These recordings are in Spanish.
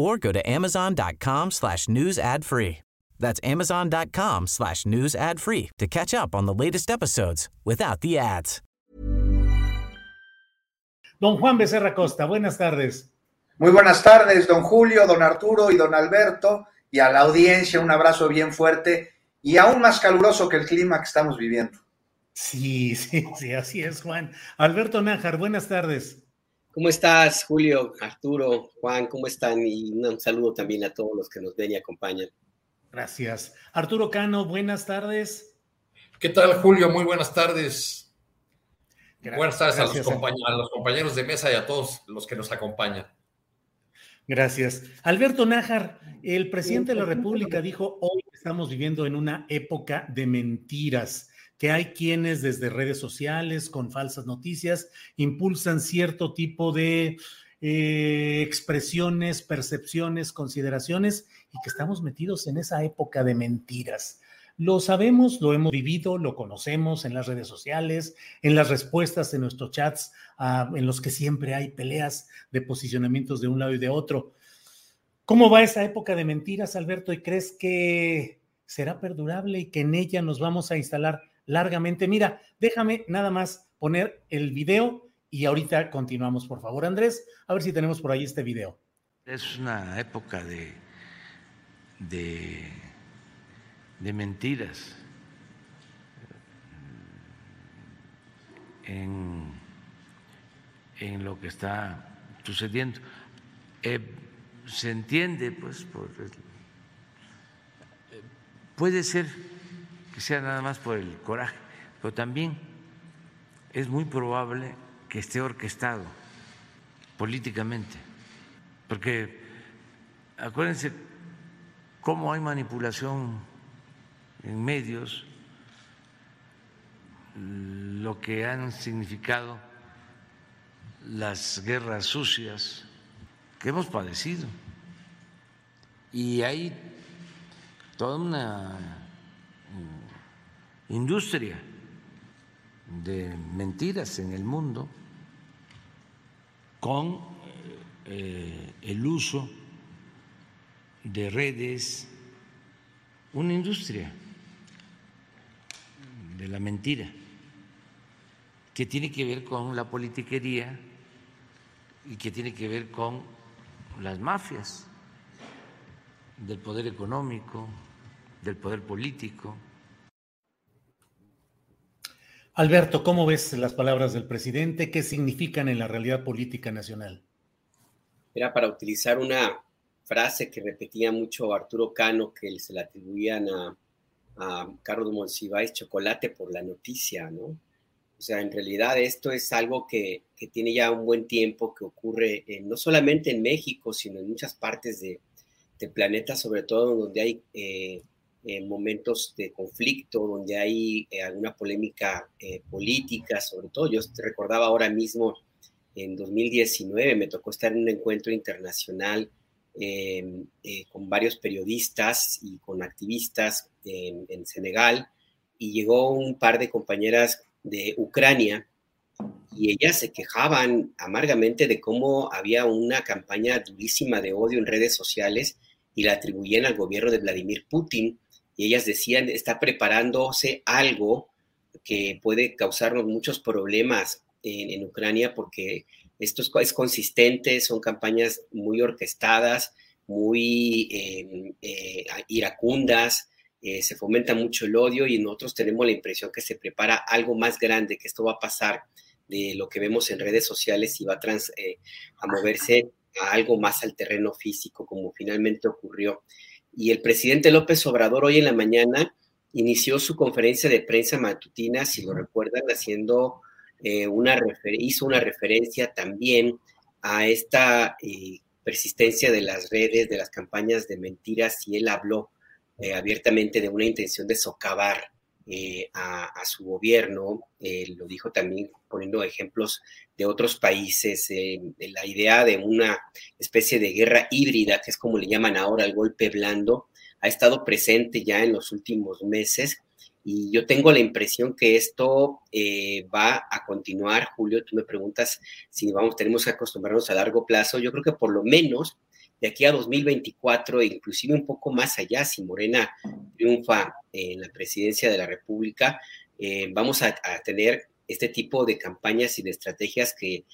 or go to amazon.com slash news ad free. That's amazon.com slash news ad free to catch up on the latest episodes without the ads. Don Juan Becerra Costa, buenas tardes. Muy buenas tardes, don Julio, don Arturo y don Alberto, y a la audiencia un abrazo bien fuerte y aún más caluroso que el clima que estamos viviendo. Sí, sí, sí, así es, Juan. Alberto Nájar, buenas tardes. ¿Cómo estás, Julio, Arturo, Juan? ¿Cómo están? Y un saludo también a todos los que nos ven y acompañan. Gracias. Arturo Cano, buenas tardes. ¿Qué tal, Julio? Muy buenas tardes. Gracias, buenas tardes a los, a los, compañeros de mesa y a todos los que nos acompañan. Gracias. Alberto Nájar, el presidente de la República dijo, hoy estamos viviendo en una época de mentiras que hay quienes desde redes sociales con falsas noticias impulsan cierto tipo de eh, expresiones, percepciones, consideraciones y que estamos metidos en esa época de mentiras. Lo sabemos, lo hemos vivido, lo conocemos en las redes sociales, en las respuestas en nuestros chats, uh, en los que siempre hay peleas de posicionamientos de un lado y de otro. ¿Cómo va esa época de mentiras, Alberto? ¿Y crees que será perdurable y que en ella nos vamos a instalar largamente. Mira, déjame nada más poner el video y ahorita continuamos, por favor, Andrés, a ver si tenemos por ahí este video. Es una época de, de, de mentiras en, en, lo que está sucediendo. Eh, se entiende, pues, por el, puede ser que sea nada más por el coraje, pero también es muy probable que esté orquestado políticamente, porque acuérdense cómo hay manipulación en medios, lo que han significado las guerras sucias que hemos padecido. Y hay toda una industria de mentiras en el mundo con eh, el uso de redes, una industria de la mentira que tiene que ver con la politiquería y que tiene que ver con las mafias del poder económico, del poder político. Alberto, ¿cómo ves las palabras del presidente? ¿Qué significan en la realidad política nacional? Era para utilizar una frase que repetía mucho Arturo Cano, que se le atribuían a, a Carlos Monsiváis, chocolate por la noticia, ¿no? O sea, en realidad esto es algo que, que tiene ya un buen tiempo, que ocurre no solamente en México, sino en muchas partes de, del planeta, sobre todo donde hay eh, en momentos de conflicto, donde hay eh, alguna polémica eh, política, sobre todo. Yo te recordaba ahora mismo, en 2019 me tocó estar en un encuentro internacional em, eh, con varios periodistas y con activistas en, en Senegal, y llegó un par de compañeras de Ucrania y ellas se quejaban amargamente de cómo había una campaña durísima de odio en redes sociales y la atribuían al gobierno de Vladimir Putin y ellas decían, está preparándose algo que puede causarnos muchos problemas en, Ucrania porque esto es, consistente, son campañas muy orquestadas, muy em, eh, iracundas, eh, se fomenta mucho el odio y nosotros tenemos la impresión que se prepara algo más grande, que esto va a pasar de lo que vemos en redes sociales y va a, trans, eh, a moverse a algo más al terreno físico, como finalmente ocurrió. Y el presidente López Obrador hoy en la mañana inició su conferencia de prensa matutina, si lo recuerdan, haciendo eh, una hizo una referencia también a esta persistencia de las redes, de las campañas de mentiras, y él habló eh, abiertamente de una intención de socavar eh, a, su gobierno, eh, lo dijo también poniendo ejemplos de otros países, de la idea de una especie de guerra híbrida, que es como le llaman ahora el golpe blando, ha estado presente ya en los últimos meses y yo tengo la impresión que esto va a continuar. Julio, tú me preguntas si vamos, tenemos que acostumbrarnos a largo plazo. Yo creo que por lo menos de aquí a 2024 e inclusive un poco más allá, si Morena triunfa en la presidencia de la República, eh, vamos a, tener este tipo de campañas y de estrategias que,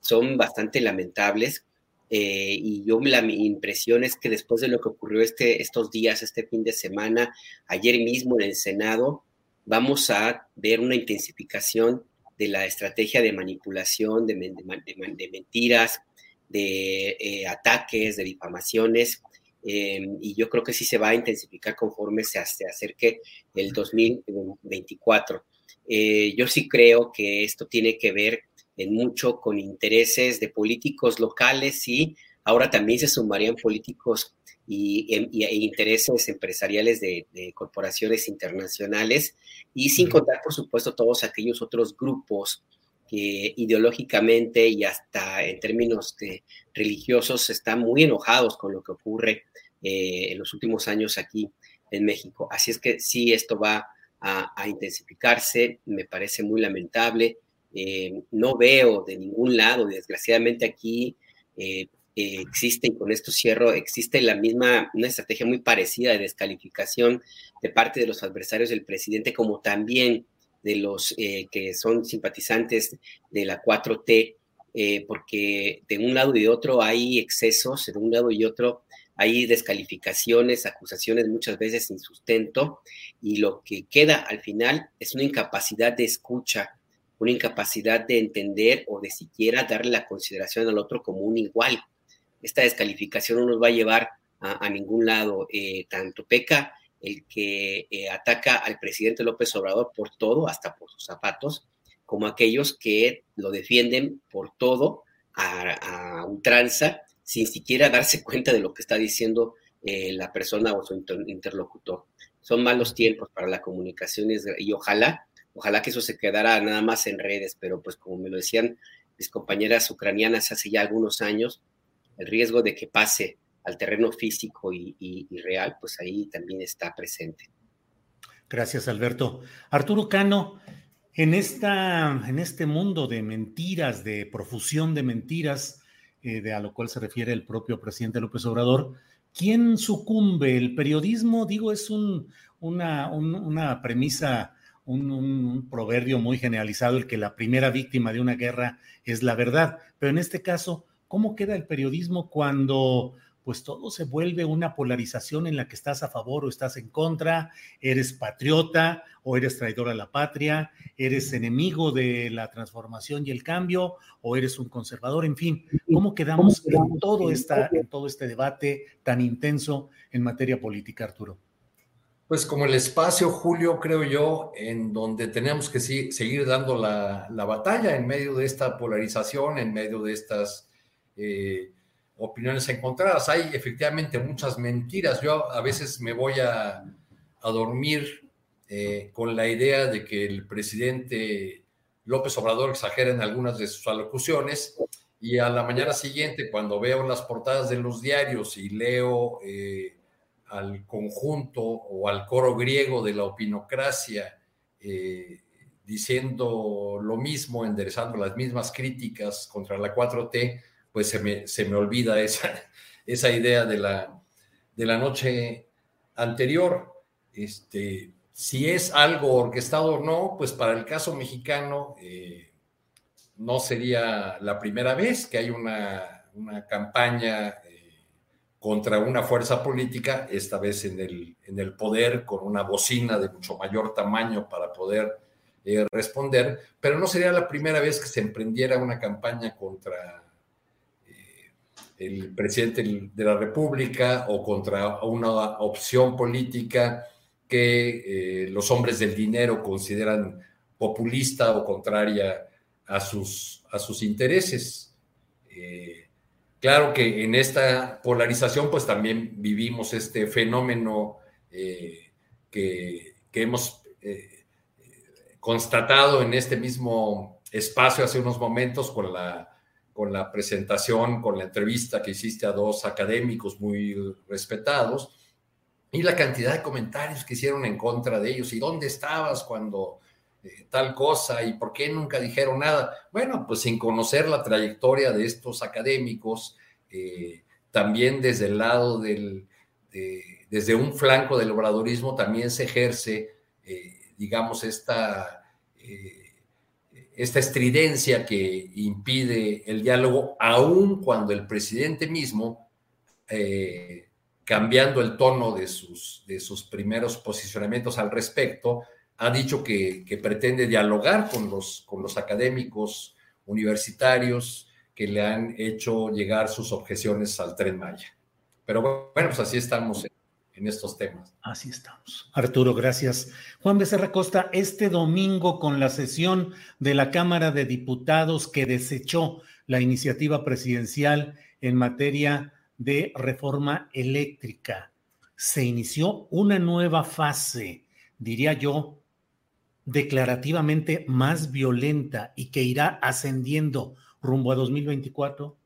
son bastante lamentables. Eh, y yo la mi impresión es que después de lo que ocurrió este, estos días, este fin de semana, ayer mismo en el Senado, vamos a ver una intensificación de la estrategia de manipulación, de, de mentiras, de eh, ataques, de difamaciones, eh, y yo creo que sí se va a intensificar conforme se, acerque el 2024. Eh, yo sí creo que esto tiene que ver en mucho con intereses de políticos locales y ahora también se sumarían políticos y, e intereses empresariales de, de, corporaciones internacionales. Y sin contar, por supuesto, todos aquellos otros grupos que ideológicamente y hasta en términos de religiosos están muy enojados con lo que ocurre eh, en los últimos años aquí en México. Así es que sí, esto va a, intensificarse, me parece muy lamentable. Eh, no veo de ningún lado, desgraciadamente aquí eh, existe, y con esto cierro, existe la misma, una estrategia muy parecida de descalificación de parte de los adversarios del presidente, como también de los eh, que son simpatizantes de la 4T, eh, porque de un lado y de otro hay excesos, de un lado y otro hay descalificaciones, acusaciones muchas veces sin sustento, y lo que queda al final es una incapacidad de escucha, una incapacidad de entender o de siquiera darle la consideración al otro como un igual. Esta descalificación no nos va a llevar a, ningún lado. Eh, tanto peca el que eh, ataca al presidente López Obrador por todo, hasta por sus zapatos, como aquellos que lo defienden por todo a, un tranza, sin siquiera darse cuenta de lo que está diciendo eh, la persona o su interlocutor. Son malos tiempos para la comunicación y ojalá, ojalá que eso se quedara nada más en redes, pero pues como me lo decían mis compañeras ucranianas hace ya algunos años, el riesgo de que pase al terreno físico y, real, pues ahí también está presente. Gracias, Alberto. Arturo Cano, en, esta, en este mundo de mentiras, de profusión de mentiras, eh, de a lo cual se refiere el propio presidente López Obrador, ¿quién sucumbe? El periodismo, digo, es un, una, premisa, un, proverbio muy generalizado, el que la primera víctima de una guerra es la verdad. Pero en este caso, ¿cómo queda el periodismo cuando pues todo se vuelve una polarización en la que estás a favor o estás en contra, eres patriota o eres traidor a la patria, eres enemigo de la transformación y el cambio o eres un conservador, en fin, ¿cómo quedamos, en, todo esta, en todo este debate tan intenso en materia política, Arturo? Pues como el espacio, Julio, creo yo, en donde tenemos que seguir dando la, batalla en medio de esta polarización, en medio de estas... Eh, opiniones encontradas. Hay efectivamente muchas mentiras. Yo a veces me voy a, dormir eh, con la idea de que el presidente López Obrador exagera en algunas de sus alocuciones y a la mañana siguiente, cuando veo las portadas de los diarios y leo eh, al conjunto o al coro griego de la opinocracia eh, diciendo lo mismo, enderezando las mismas críticas contra la 4T, pues se me, se me olvida esa, esa idea de la, de la noche anterior. Este, si es algo orquestado o no, pues para el caso mexicano eh, no sería la primera vez que hay una, campaña eh, contra una fuerza política, esta vez en el, en el poder, con una bocina de mucho mayor tamaño para poder eh, responder, pero no sería la primera vez que se emprendiera una campaña contra el presidente de la República o contra una opción política que eh, los hombres del dinero consideran populista o contraria a sus, a sus intereses. Claro que en esta polarización, pues también vivimos este fenómeno eh, que, hemos eh, constatado en este mismo espacio hace unos momentos con la, con la presentación, con la entrevista que hiciste a dos académicos muy respetados y la cantidad de comentarios que hicieron en contra de ellos. ¿Y dónde estabas cuando eh, tal cosa? ¿Y por qué nunca dijeron nada? Bueno, pues sin conocer la trayectoria de estos académicos, eh, también desde el lado del, desde un flanco del obradorismo también se ejerce, eh, digamos, esta, eh, esta estridencia que impide el diálogo, aun cuando el presidente mismo, cambiando el tono de sus, de sus primeros posicionamientos al respecto, ha dicho que, que pretende dialogar con los, con los académicos universitarios, que le han hecho llegar sus objeciones al tren Maya. Pero bueno, pues así estamos estos temas. Así estamos. Arturo, gracias. Juan Becerra Costa, este domingo con la sesión de la Cámara de Diputados que desechó la iniciativa presidencial en materia de reforma eléctrica, se inició una nueva fase, diría yo, declarativamente más violenta y que irá ascendiendo rumbo a 2024, Juan?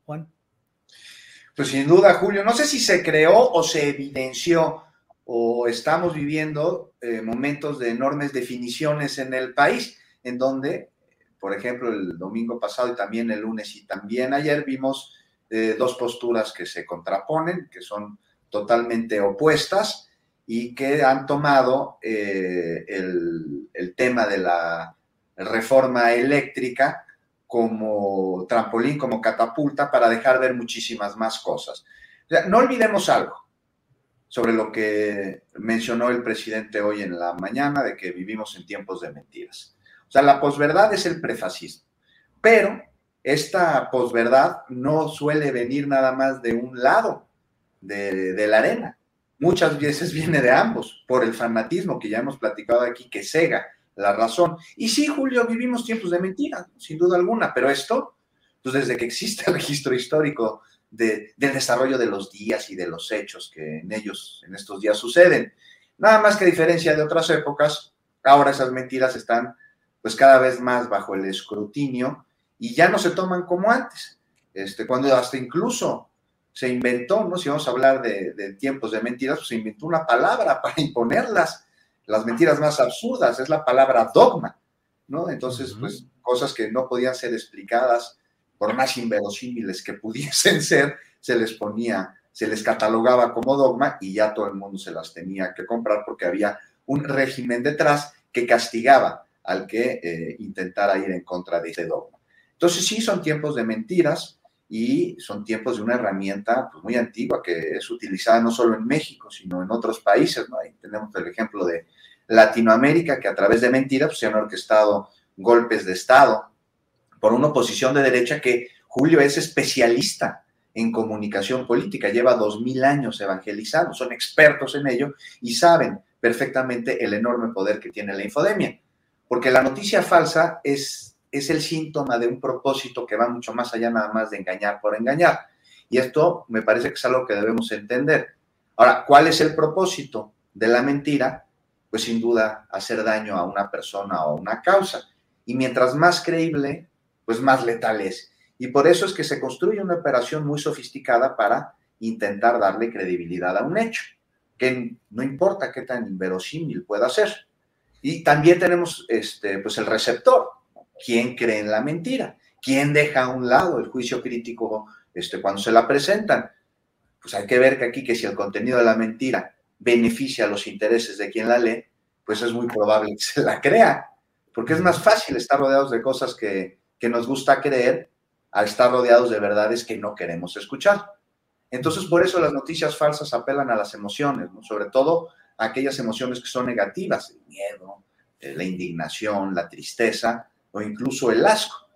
Pues sin duda, Julio, no sé si se creó o se evidenció o estamos viviendo eh, momentos de enormes definiciones en el país, en donde, por ejemplo, el domingo pasado y también el lunes y también ayer vimos eh, dos posturas que se contraponen, que son totalmente opuestas y que han tomado eh, el, el tema de la reforma eléctrica como trampolín, como catapulta para dejar ver muchísimas más cosas. no olvidemos algo sobre lo que mencionó el presidente hoy en la mañana de que vivimos en tiempos de mentiras. O sea, la posverdad es el prefascismo, pero esta posverdad no suele venir nada más de un lado de, de la arena. Muchas veces viene de ambos, por el fanatismo que ya hemos platicado aquí, que cega la razón. Y sí, Julio, vivimos tiempos de mentira, sin duda alguna, pero esto, pues desde que existe el registro histórico de, del desarrollo de los días y de los hechos que en ellos, en estos días suceden. Nada más que a diferencia de otras épocas, ahora esas mentiras están pues cada vez más bajo el escrutinio y ya no se toman como antes. Este, cuando hasta incluso se inventó, ¿no? Si vamos a hablar de, de tiempos de mentiras, pues se inventó una palabra para imponerlas las mentiras más absurdas, es la palabra dogma, ¿no? Entonces, pues cosas que no podían ser explicadas, por más inverosímiles que pudiesen ser, se les ponía, se les catalogaba como dogma y ya todo el mundo se las tenía que comprar porque había un régimen detrás que castigaba al que eh, intentara ir en contra de ese dogma. Entonces sí, son tiempos de mentiras y son tiempos de una herramienta pues, muy antigua que es utilizada no solo en México, sino en otros países. ¿no? Ahí tenemos el ejemplo de Latinoamérica, que a través de mentiras pues, se han orquestado golpes de Estado por una oposición de derecha que Julio es especialista en comunicación política, lleva dos mil años evangelizando, son expertos en ello y saben perfectamente el enorme poder que tiene la infodemia, porque la noticia falsa es, es el síntoma de un propósito que va mucho más allá nada más de engañar por engañar. Y esto me parece que es algo que debemos entender. Ahora, ¿cuál es el propósito de la mentira? pues sin duda hacer daño a una persona o a una causa. Y mientras más creíble, pues más letal es. Y por eso es que se construye una operación muy sofisticada para intentar darle credibilidad a un hecho, que no importa qué tan inverosímil pueda ser. Y también tenemos este, pues el receptor, quién cree en la mentira, quién deja a un lado el juicio crítico este, cuando se la presentan. Pues hay que ver que aquí que si el contenido de la mentira beneficia los intereses de quien la lee, pues es muy probable que se la crea, porque es más fácil estar rodeados de cosas que, nos gusta creer a estar rodeados de verdades que no queremos escuchar. Entonces, por eso las noticias falsas apelan a las emociones, sobre todo a aquellas emociones que son negativas, el miedo, eh, la indignación, la tristeza o incluso el asco.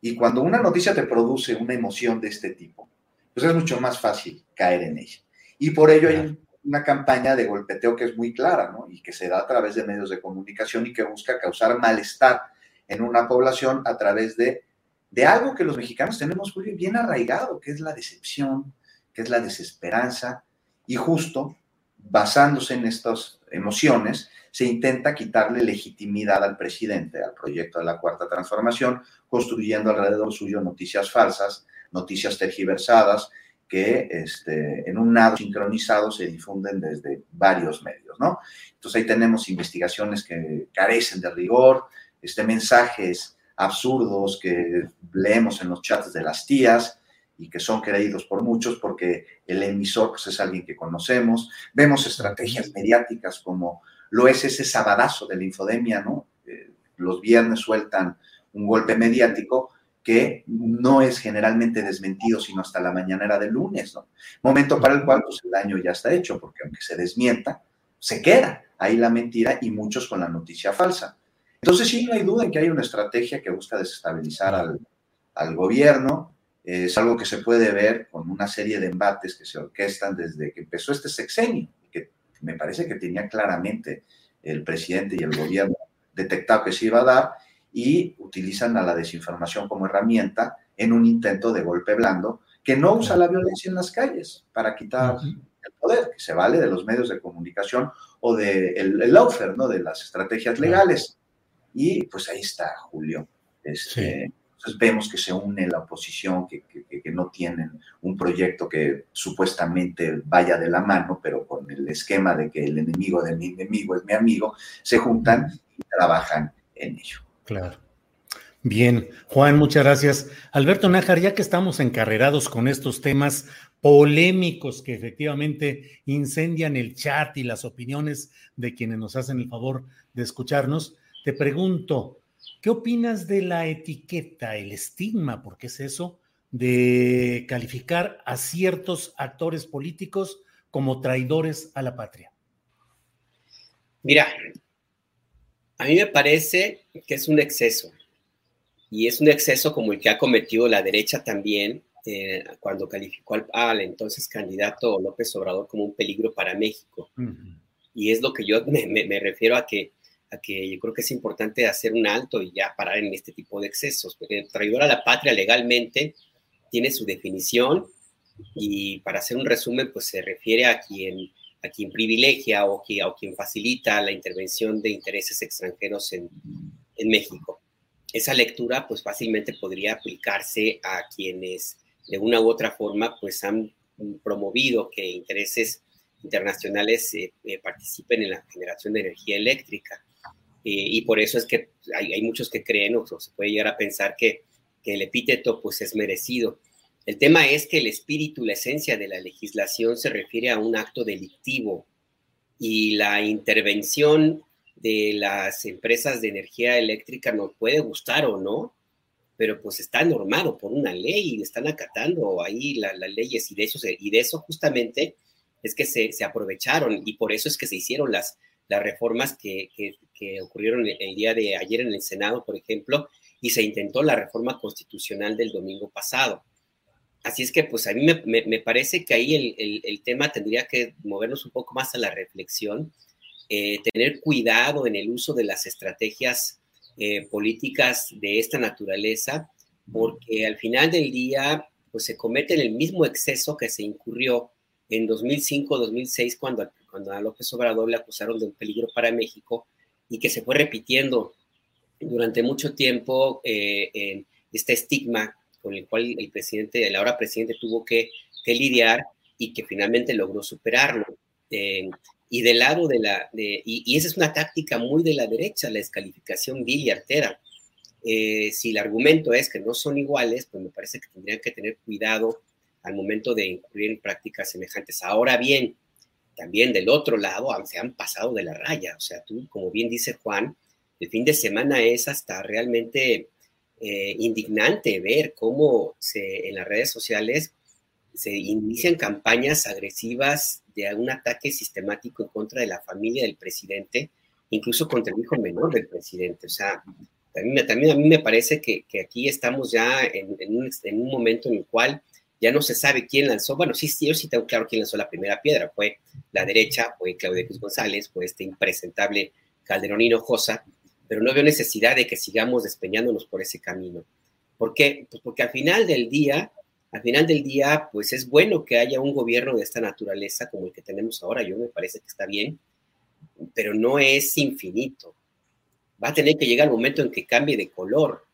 Y cuando una noticia te produce una emoción de este tipo, pues es mucho más fácil caer en ella. Y por ello hay una campaña de golpeteo que es muy clara, ¿no? Y que se da a través de medios de comunicación y que busca causar malestar en una población a través de, de algo que los mexicanos tenemos muy bien arraigado, que es la decepción, que es la desesperanza, y justo basándose en estas emociones, se intenta quitarle legitimidad al presidente, al proyecto de la Cuarta Transformación, construyendo alrededor suyo noticias falsas, noticias tergiversadas, que este, en un nado sincronizado se difunden desde varios medios, ¿no? Entonces ahí tenemos investigaciones que carecen de rigor, este, mensajes absurdos que leemos en los chats de las tías y que son creídos por muchos porque el emisor pues, es alguien que conocemos. Vemos estrategias mediáticas como lo es ese sabadazo de la infodemia, ¿no? Eh, los viernes sueltan un golpe mediático que no es generalmente desmentido sino hasta la mañanera del lunes, ¿no? Momento para el cual pues, el daño ya está hecho, porque aunque se desmienta, se queda ahí la mentira y muchos con la noticia falsa. Entonces sí, no hay duda en que hay una estrategia que busca desestabilizar al, al gobierno. Es algo que se puede ver con una serie de embates que se orquestan desde que empezó este sexenio, que me parece que tenía claramente el presidente y el gobierno detectado que se iba a dar y utilizan a la desinformación como herramienta en un intento de golpe blando que no usa la violencia en las calles para quitar el poder, que se vale de los medios de comunicación o del de el, lawfare, ¿no? de las estrategias legales. Y pues ahí está, Julio. Este, Entonces vemos que se une la oposición, que, que, no tienen un proyecto que supuestamente vaya de la mano, pero con el esquema de que el enemigo de mi enemigo es mi amigo, se juntan y trabajan en ello. Claro. Bien, Juan, muchas gracias. Alberto Nájar, ya que estamos encarrerados con estos temas polémicos que efectivamente incendian el chat y las opiniones de quienes nos hacen el favor de escucharnos, te pregunto, ¿qué opinas de la etiqueta, el estigma, porque es eso, de calificar a ciertos actores políticos como traidores a la patria? Mira, a mí me parece que es un exceso. Y es un exceso como el que ha cometido la derecha también eh, cuando calificó al, entonces candidato López Obrador como un peligro para México. Y es lo que yo me, refiero a que, a que yo creo que es importante hacer un alto y ya parar en este tipo de excesos. Porque traidor a la patria legalmente tiene su definición y para hacer un resumen, pues se refiere a quien a quien privilegia o, que, o quien facilita la intervención de intereses extranjeros en, en México. Esa lectura pues fácilmente podría aplicarse a quienes de una u otra forma pues han promovido que intereses internacionales eh, eh, participen en la generación de energía eléctrica. Eh, y por eso es que hay, muchos que creen o, se puede llegar a pensar que, el epíteto pues es merecido. El tema es que el espíritu, la esencia de la legislación se refiere a un acto delictivo y la intervención de las empresas de energía eléctrica nos puede gustar o no, pero pues está normado por una ley y están acatando ahí las leyes y de eso, y de eso justamente es que se, aprovecharon y por eso es que se hicieron las, las reformas que, que ocurrieron el día de ayer en el Senado, por ejemplo, y se intentó la reforma constitucional del domingo pasado. Así es que, pues a mí me, parece que ahí el, tema tendría que movernos un poco más a la reflexión, eh, tener cuidado en el uso de las estrategias eh, políticas de esta naturaleza, porque al final del día, pues se comete el mismo exceso que se incurrió en 2005-2006 cuando, cuando a López Obrador le acusaron de un peligro para México y que se fue repitiendo durante mucho tiempo eh, este estigma con el cual el presidente, el ahora presidente tuvo que, lidiar y que finalmente logró superarlo. Eh, y del lado de la, y, esa es una táctica muy de la derecha, la descalificación vil y artera. Eh, si el argumento es que no son iguales, pues me parece que tendrían que tener cuidado al momento de incurrir en prácticas semejantes. Ahora bien, también del otro lado se han pasado de la raya. O sea, tú, como bien dice Juan, el fin de semana es hasta realmente eh, indignante ver cómo se, en las redes sociales se inician campañas agresivas de un ataque sistemático en contra de la familia del presidente, incluso contra el hijo menor del presidente. O sea, también, también a mí me parece que, aquí estamos ya en, un, en, un, momento en el cual ya no se sabe quién lanzó, bueno, sí, sí, yo sí tengo claro quién lanzó la primera piedra, fue la derecha, fue Claudia Cruz González, fue este impresentable Calderón Hinojosa, pero no veo necesidad de que sigamos despeñándonos por ese camino. ¿Por qué? Pues porque al final del día, al final del día, pues es bueno que haya un gobierno de esta naturaleza como el que tenemos ahora, yo me parece que está bien, pero no es infinito. Va a tener que llegar el momento en que cambie de color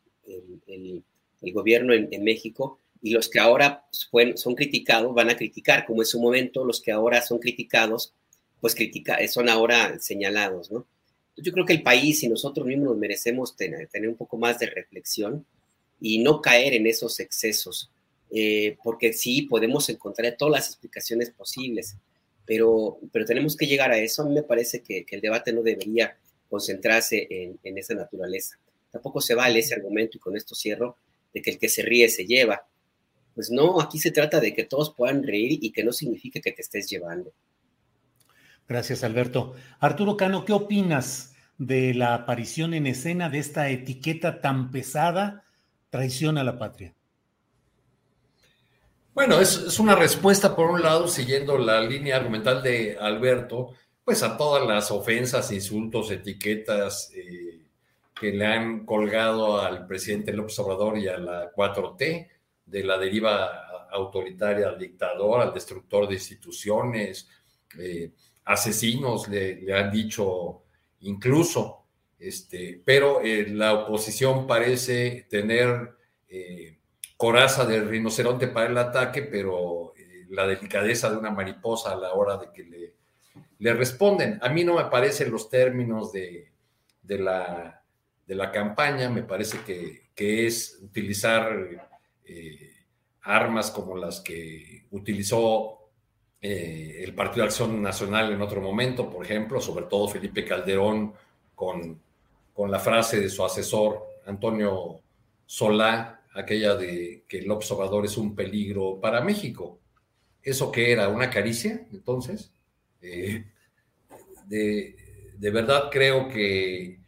el, gobierno en, México y los que ahora son criticados van a criticar, como en su momento los que ahora son criticados, pues critica, son ahora señalados, ¿no? Yo creo que el país y nosotros mismos merecemos tener, tener un poco más de reflexión y no caer en esos excesos, eh, porque sí podemos encontrar todas las explicaciones posibles, pero, pero tenemos que llegar a eso. A mí me parece que, el debate no debería concentrarse en, en, esa naturaleza. Tampoco se vale ese argumento, y con esto cierro, de que el que se ríe se lleva. Pues no, aquí se trata de que todos puedan reír y que no signifique que te estés llevando. Gracias, Alberto. Arturo Cano, ¿qué opinas de la aparición en escena de esta etiqueta tan pesada traición a la patria? Bueno, es, una respuesta, por un lado, siguiendo la línea argumental de Alberto, pues a todas las ofensas, insultos, etiquetas eh, que le han colgado al presidente López Obrador y a la 4T, de la deriva autoritaria al dictador, al destructor de instituciones, eh, asesinos, le, han dicho incluso. Este, pero eh, la oposición parece tener eh, coraza de rinoceronte para el ataque, pero la delicadeza de una mariposa a la hora de que le, le responden. A mí no me parecen los términos de, de, la, de la campaña, me parece que, que es utilizar armas como las que utilizó el Partido de Acción Nacional en otro momento, por ejemplo, sobre todo Felipe Calderón con con la frase de su asesor, Antonio Solá, aquella de que el observador es un peligro para México. ¿Eso qué era? ¿Una caricia? Entonces, eh, de, verdad creo que,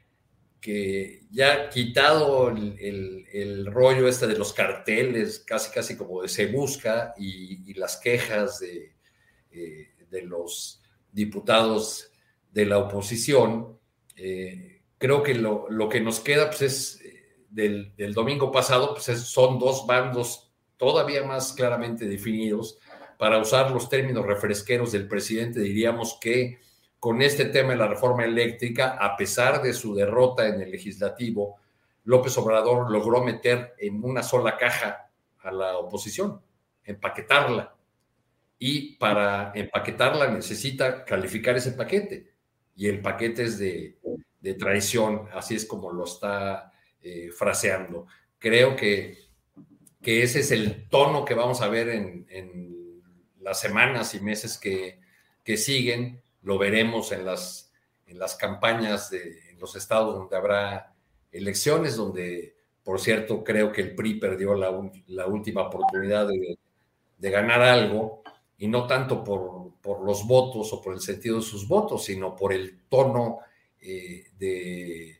que ya quitado el, rollo este de los carteles, casi casi como de se busca, y, las quejas de, eh, de, los diputados de la oposición, eh, creo que lo, que nos queda pues, es eh, del, domingo pasado, pues son dos bandos todavía más claramente definidos. Para usar los términos refresqueros del presidente, diríamos que con este tema de la reforma eléctrica, a pesar de su derrota en el legislativo, López Obrador logró meter en una sola caja a la oposición, empaquetarla. Y para empaquetarla necesita calificar ese paquete. Y el paquete es de traición, así es como lo está eh, fraseando. Creo que, ese es el tono que vamos a ver en, las semanas y meses que, siguen. Lo veremos en las, en las campañas de los estados donde habrá elecciones, donde, por cierto, creo que el PRI perdió la, la última oportunidad de, de, ganar algo, y no tanto por, por los votos o por el sentido de sus votos, sino por el tono eh, de,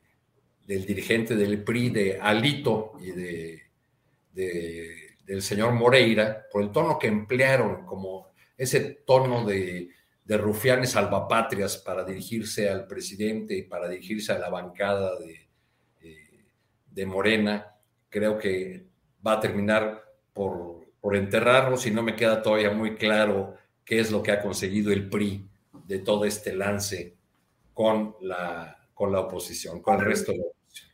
del dirigente del PRI, de Alito y de, del señor Moreira, por el tono que emplearon, como ese tono de, de rufianes salvapatrias para dirigirse al presidente y para dirigirse a la bancada de, eh, de Morena, creo que va a terminar por, por enterrarlos y no me queda todavía muy claro qué es lo que ha conseguido el PRI de todo este lance con la, con la oposición, con el resto de la oposición.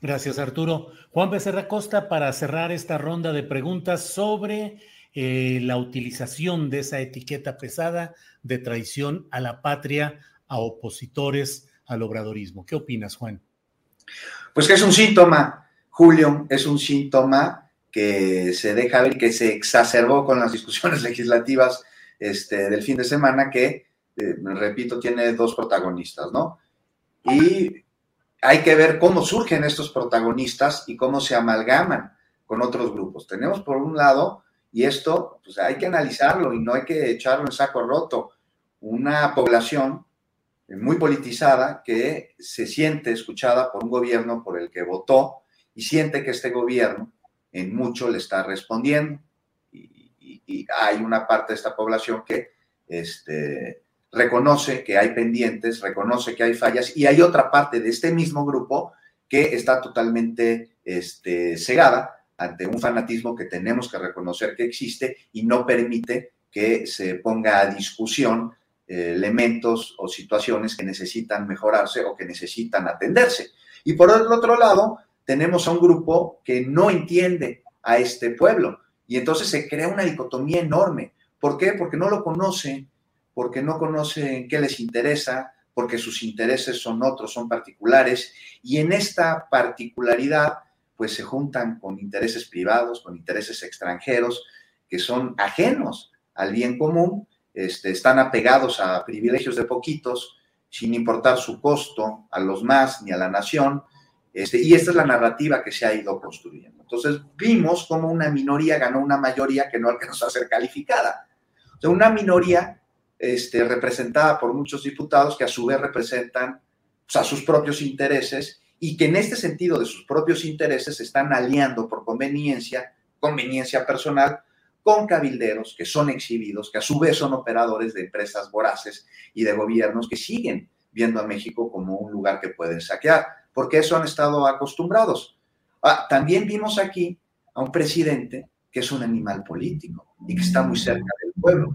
Gracias, Arturo. Juan Becerra Costa, para cerrar esta ronda de preguntas sobre eh, la utilización de esa etiqueta pesada de traición a la patria a opositores al obradorismo. ¿Qué opinas, Juan? Pues que es un síntoma, Julio, es un síntoma que se deja ver que se exacerbó con las discusiones legislativas este, del fin de semana, que eh, repito, tiene dos protagonistas, ¿no? Y hay que ver cómo surgen estos protagonistas y cómo se amalgaman con otros grupos. Tenemos por un lado, Y esto, pues hay que analizarlo y no hay que echarlo en saco roto. Una población muy politizada que se siente escuchada por un gobierno por el que votó y siente que este gobierno en mucho le está respondiendo. Y, hay una parte de esta población que este, reconoce que hay pendientes, reconoce que hay fallas y hay otra parte de este mismo grupo que está totalmente este, cegada ante un fanatismo que tenemos que reconocer que existe y no permite que se ponga a discusión eh, elementos o situaciones que necesitan mejorarse o que necesitan atenderse. Y por el otro lado, tenemos a un grupo que no entiende a este pueblo y entonces se crea una dicotomía enorme. ¿Por qué? Porque no lo conocen, porque no conocen qué les interesa, porque sus intereses son otros, son particulares, y en esta particularidad, pues se juntan con intereses privados, con intereses extranjeros, que son ajenos al bien común, este, están apegados a privilegios de poquitos, sin importar su costo a los más ni a la nación, este, y esta es la narrativa que se ha ido construyendo. Entonces vimos cómo una minoría ganó una mayoría que no alcanzó a ser calificada. O una minoría este, representada por muchos diputados que a su vez representan a sus propios intereses y que en este sentido de sus propios intereses se están aliando por conveniencia, conveniencia personal, con cabilderos que son exhibidos, que a su vez son operadores de empresas voraces y de gobiernos que siguen viendo a México como un lugar que pueden saquear, porque eso han estado acostumbrados. Ah, también vimos aquí a un presidente que es un animal político y que está muy cerca del pueblo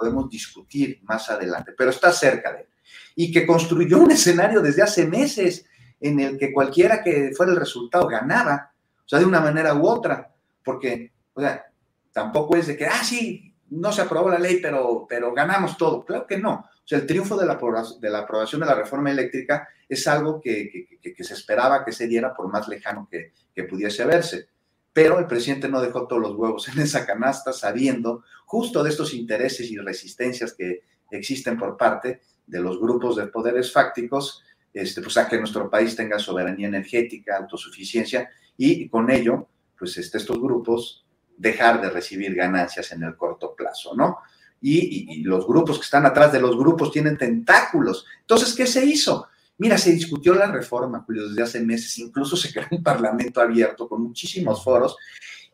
podemos discutir más adelante, pero está cerca de él. Y que construyó un escenario desde hace meses en el que cualquiera que fuera el resultado ganaba, o sea, de una manera u otra, porque, o sea, tampoco es de que, ah, sí, no se aprobó la ley, pero, pero ganamos todo. Claro que no. O sea, el triunfo de la, de la aprobación de la reforma eléctrica es algo que, que, se esperaba que se diera por más lejano que, que pudiese verse pero el presidente no dejó todos los huevos en esa canasta sabiendo justo de estos intereses y resistencias que existen por parte de los grupos de poderes fácticos, este, pues a que nuestro país tenga soberanía energética, autosuficiencia y con ello, pues este, estos grupos dejar de recibir ganancias en el corto plazo, ¿no? Y, y, los grupos que están atrás de los grupos tienen tentáculos. Entonces, ¿qué se hizo? Mira, se discutió la reforma, Julio, desde hace meses, incluso se creó un parlamento abierto con muchísimos foros,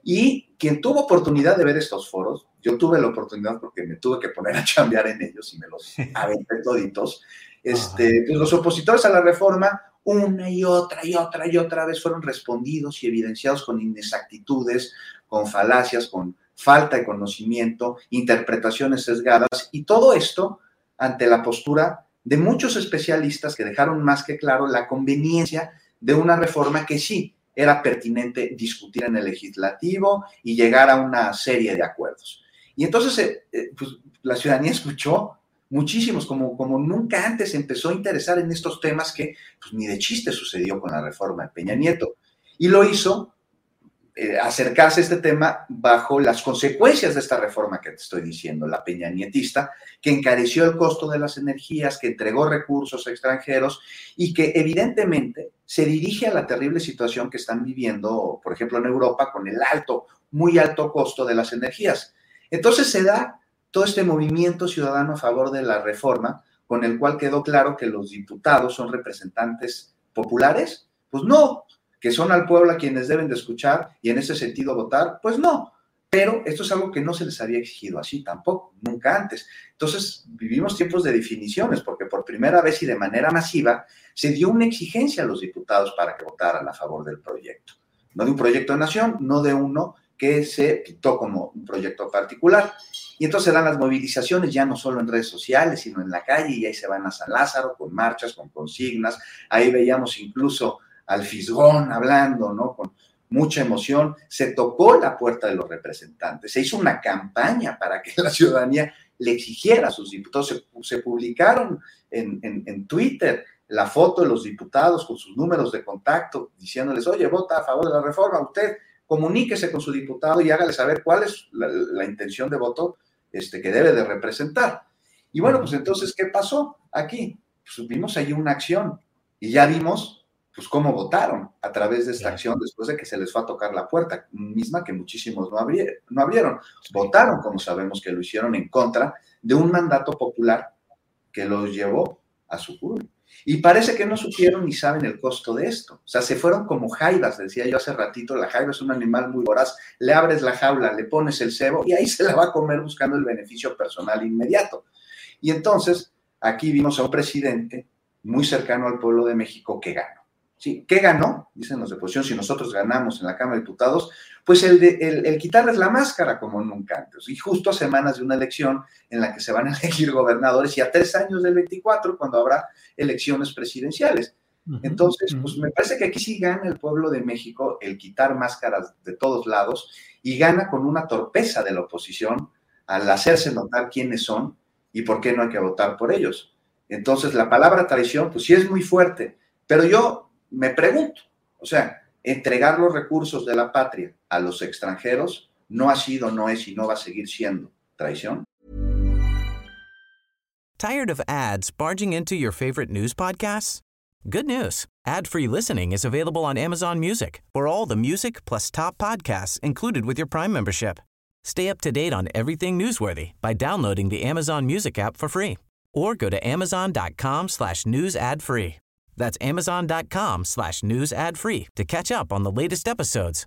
y quien tuvo oportunidad de ver estos foros, yo tuve la oportunidad porque me tuve que poner a chambear en ellos y me los aventé toditos, este, pues los opositores a la reforma, una y otra y otra y otra vez fueron respondidos y evidenciados con inexactitudes, con falacias, con falta de conocimiento, interpretaciones sesgadas, y todo esto ante la postura de muchos especialistas que dejaron más que claro la conveniencia de una reforma que sí era pertinente discutir en el legislativo y llegar a una serie de acuerdos. Y entonces eh, eh, pues, la ciudadanía escuchó muchísimos, como, como nunca antes empezó a interesar en estos temas que pues, ni de chiste sucedió con la reforma de Peña Nieto. Y lo hizo eh, acercarse a este tema bajo las consecuencias de esta reforma que te estoy diciendo, la peña nietista, que encareció el costo de las energías, que entregó recursos extranjeros y que evidentemente se dirige a la terrible situación que están viviendo, por ejemplo, en Europa con el alto, muy alto costo de las energías. Entonces se da todo este movimiento ciudadano a favor de la reforma, con el cual quedó claro que los diputados son representantes populares. Pues no, que son al pueblo a quienes deben de escuchar y en ese sentido votar, pues no. Pero esto es algo que no se les había exigido así tampoco, nunca antes. Entonces, vivimos tiempos de definiciones, porque por primera vez y de manera masiva se dio una exigencia a los diputados para que votaran a favor del proyecto. No de un proyecto de nación, no de uno que se pintó como un proyecto particular. Y entonces dan las movilizaciones ya no solo en redes sociales, sino en la calle, y ahí se van a San Lázaro con marchas, con consignas. Ahí veíamos incluso al fisgón hablando, ¿no? Con mucha emoción, se tocó la puerta de los representantes, se hizo una campaña para que la ciudadanía le exigiera a sus diputados, se, publicaron en, en, Twitter la foto de los diputados con sus números de contacto, diciéndoles, oye, vota a favor de la reforma, usted comuníquese con su diputado y hágale saber cuál es la, intención de voto este, que debe de representar. Y bueno, pues entonces, ¿qué pasó aquí? Pues vimos ahí una acción y ya vimos pues cómo votaron a través de esta acción después de que se les fue a tocar la puerta, misma que muchísimos no, abrieron, no abrieron. Votaron, como sabemos que lo hicieron, en contra de un mandato popular que los llevó a su curul. Y parece que no supieron ni saben el costo de esto. O sea, se fueron como jaivas, decía yo hace ratito, la jaiva es un animal muy voraz, le abres la jaula, le pones el cebo y ahí se la va a comer buscando el beneficio personal inmediato. Y entonces, aquí vimos a un presidente muy cercano al pueblo de México que ganó. ¿Sí? ¿Qué ganó? Dicen los de oposición, si nosotros ganamos en la Cámara de Diputados, pues el, de, el, quitarles la máscara como nunca antes. Y justo a semanas de una elección en la que se van a elegir gobernadores y a tres años del 24, cuando habrá elecciones presidenciales. Entonces, pues me parece que aquí sí gana el pueblo de México el quitar máscaras de todos lados y gana con una torpeza de la oposición al hacerse notar quiénes son y por qué no hay que votar por ellos. Entonces, la palabra traición, pues sí es muy fuerte, pero yo me pregunto, o sea, entregar los recursos de la patria a los extranjeros no ha sido, no es y no va a seguir siendo traición. Tired of ads barging into your favorite news podcasts? Good news. Ad-free listening is available on Amazon Music. For all the music plus top podcasts included with your Prime membership. Stay up to date on everything newsworthy by downloading the Amazon Music app for free or go to amazon.com slash news ad free. That's amazon.com slash news ad free to catch up on the latest episodes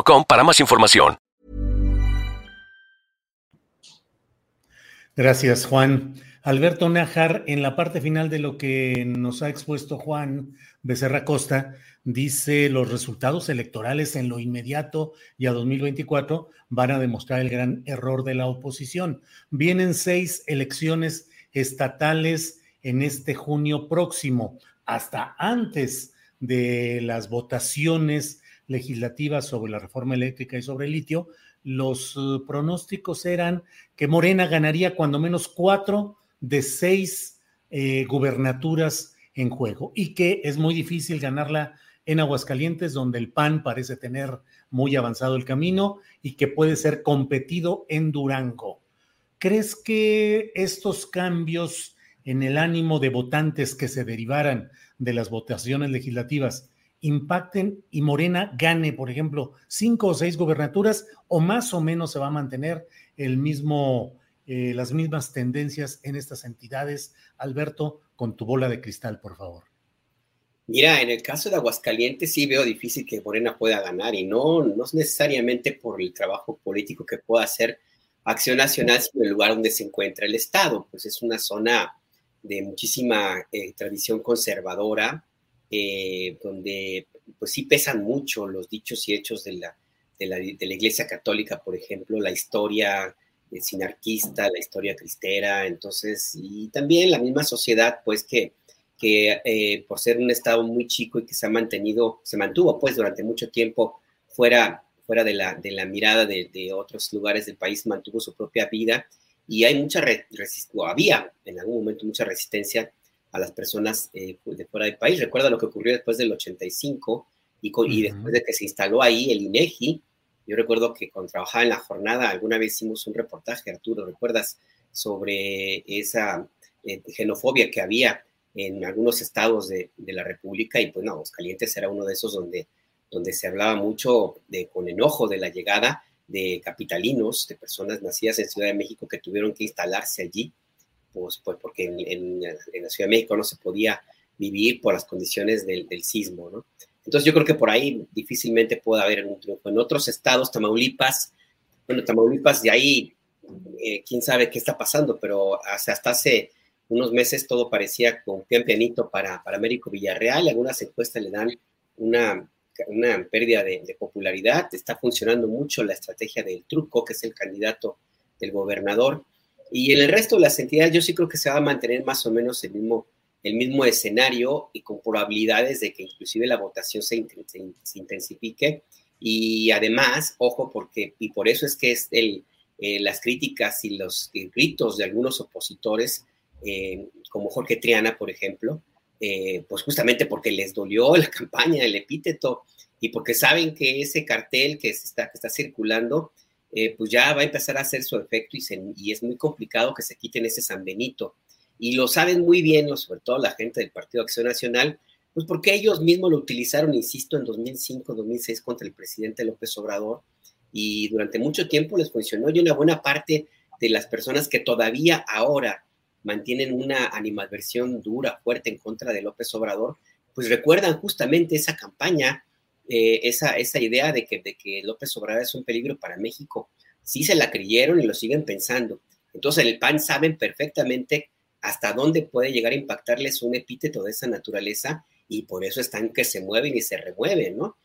para más información. Gracias, Juan. Alberto Nájar, en la parte final de lo que nos ha expuesto Juan Becerra Costa, dice los resultados electorales en lo inmediato y a 2024 van a demostrar el gran error de la oposición. Vienen seis elecciones estatales en este junio próximo, hasta antes de las votaciones legislativas sobre la reforma eléctrica y sobre el litio, los eh, pronósticos eran que Morena ganaría cuando menos cuatro de seis eh, gubernaturas en juego y que es muy difícil ganarla en Aguascalientes, donde el PAN parece tener muy avanzado el camino y que puede ser competido en Durango. ¿Crees que estos cambios en el ánimo de votantes que se derivaran de las votaciones legislativas impacten y Morena gane, por ejemplo, cinco o seis gobernaturas o más o menos se va a mantener el mismo, eh, las mismas tendencias en estas entidades. Alberto, con tu bola de cristal, por favor. Mira, en el caso de Aguascalientes sí veo difícil que Morena pueda ganar y no, no es necesariamente por el trabajo político que pueda hacer Acción Nacional, sino el lugar donde se encuentra el Estado, pues es una zona de muchísima eh, tradición conservadora, eh, donde pues sí pesan mucho los dichos y hechos de la, de la, de la Iglesia Católica, por ejemplo, la historia eh, sinarquista, la historia cristera, entonces, y también la misma sociedad, pues que, que eh, por ser un estado muy chico y que se ha mantenido, se mantuvo pues durante mucho tiempo fuera, fuera de, la, de la mirada de, de otros lugares del país, mantuvo su propia vida y hay mucha había en algún momento mucha resistencia a las personas eh, de fuera del país. Recuerda lo que ocurrió después del 85 y, y después de que se instaló ahí el INEGI. Yo recuerdo que cuando trabajaba en la jornada, alguna vez hicimos un reportaje, Arturo, ¿recuerdas? Sobre esa eh, xenofobia que había en algunos estados de, de, la República y pues no, Calientes era uno de esos donde, donde se hablaba mucho de, con enojo de la llegada de capitalinos, de personas nacidas en Ciudad de México que tuvieron que instalarse allí pues, pues porque en, la Ciudad de México no se podía vivir por las condiciones del, sismo, ¿no? Entonces yo creo que por ahí difícilmente puede haber un triunfo. En otros estados, Tamaulipas, bueno, Tamaulipas de ahí, eh, quién sabe qué está pasando, pero hasta, hasta hace unos meses todo parecía con pian pianito para, para Américo Villarreal, algunas encuestas le dan una, una pérdida de, de, popularidad, está funcionando mucho la estrategia del truco, que es el candidato del gobernador, y en el resto de las entidades yo sí creo que se va a mantener más o menos el mismo, el mismo escenario y con probabilidades de que inclusive la votación se, intensifique. Y además, ojo, porque, y por eso es que es el, eh, las críticas y los gritos de algunos opositores, eh, como Jorge Triana, por ejemplo, eh, pues justamente porque les dolió la campaña, el epíteto, y porque saben que ese cartel que, está, que está circulando, pues ya va a empezar a hacer su efecto y, y es muy complicado que se quiten ese San Benito. Y lo saben muy bien, sobre todo la gente del Partido Acción Nacional, pues porque ellos mismos lo utilizaron, insisto, en 2005, 2006 contra el presidente López Obrador y durante mucho tiempo les funcionó y una buena parte de las personas que todavía ahora mantienen una animadversión dura, fuerte en contra de López Obrador, pues recuerdan justamente esa campaña, eh, esa, esa idea de que, de que López Obrador es un peligro para México. Sí se la creyeron y lo siguen pensando. Entonces el PAN saben perfectamente hasta dónde puede llegar a impactarles un epíteto de esa naturaleza y por eso están que se mueven y se remueven, ¿no?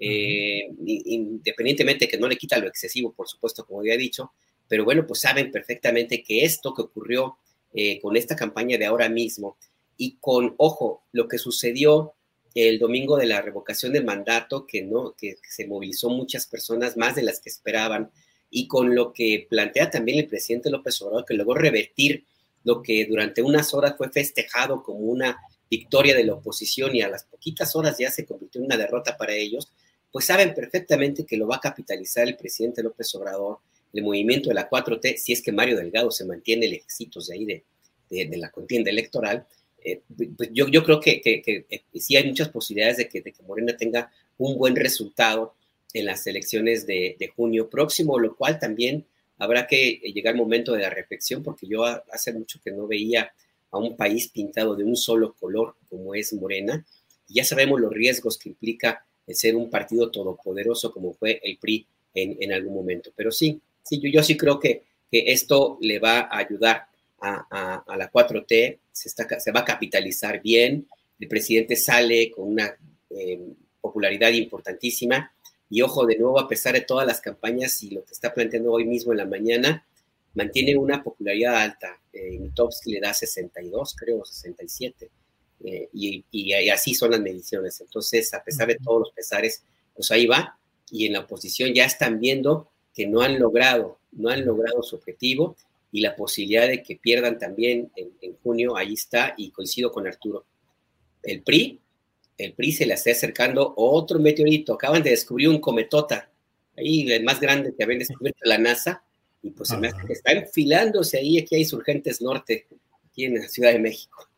Eh, independientemente que no le quita lo excesivo, por supuesto, como había dicho, pero bueno, pues saben perfectamente que esto que ocurrió eh, con esta campaña de ahora mismo y con, ojo, lo que sucedió el domingo de la revocación de mandato, que no, que se movilizó muchas personas más de las que esperaban, y con lo que plantea también el presidente López Obrador, que luego revertir lo que durante unas horas fue festejado como una victoria de la oposición y a las poquitas horas ya se convirtió en una derrota para ellos, pues saben perfectamente que lo va a capitalizar el presidente López Obrador, el movimiento de la 4T, si es que Mario Delgado se mantiene lejitos de ahí de, de, la contienda electoral. Eh, pues yo, yo creo que, que, eh, sí hay muchas posibilidades de que, Morena tenga un buen resultado en las elecciones de, junio próximo, lo cual también habrá que eh, llegar al momento de la reflexión, porque yo hace mucho que no veía a un país pintado de un solo color como es Morena, ya sabemos los riesgos que implica ser un partido todopoderoso como fue el PRI en, algún momento. Pero sí, yo, sí creo que, que esto le va a ayudar a, a, la 4T, se, está, se va a capitalizar bien, el presidente sale con una eh, popularidad importantísima, y ojo, de nuevo, a pesar de todas las campañas y lo que está planteando hoy mismo en la mañana, mantiene una popularidad alta. Eh, Mitowski le da 62, creo, 67. Eh, y, y, así son las mediciones. Entonces, a pesar de todos los pesares, pues ahí va. Y en la oposición ya están viendo que no han logrado, no han logrado su objetivo y la posibilidad de que pierdan también en, en junio, ahí está, y coincido con Arturo. El PRI el PRI se le está acercando otro meteorito. Acaban de descubrir un cometota, ahí el más grande que habían descubierto la NASA, y pues se me hace que está enfilándose ahí, aquí hay Surgentes Norte, aquí en la Ciudad de México.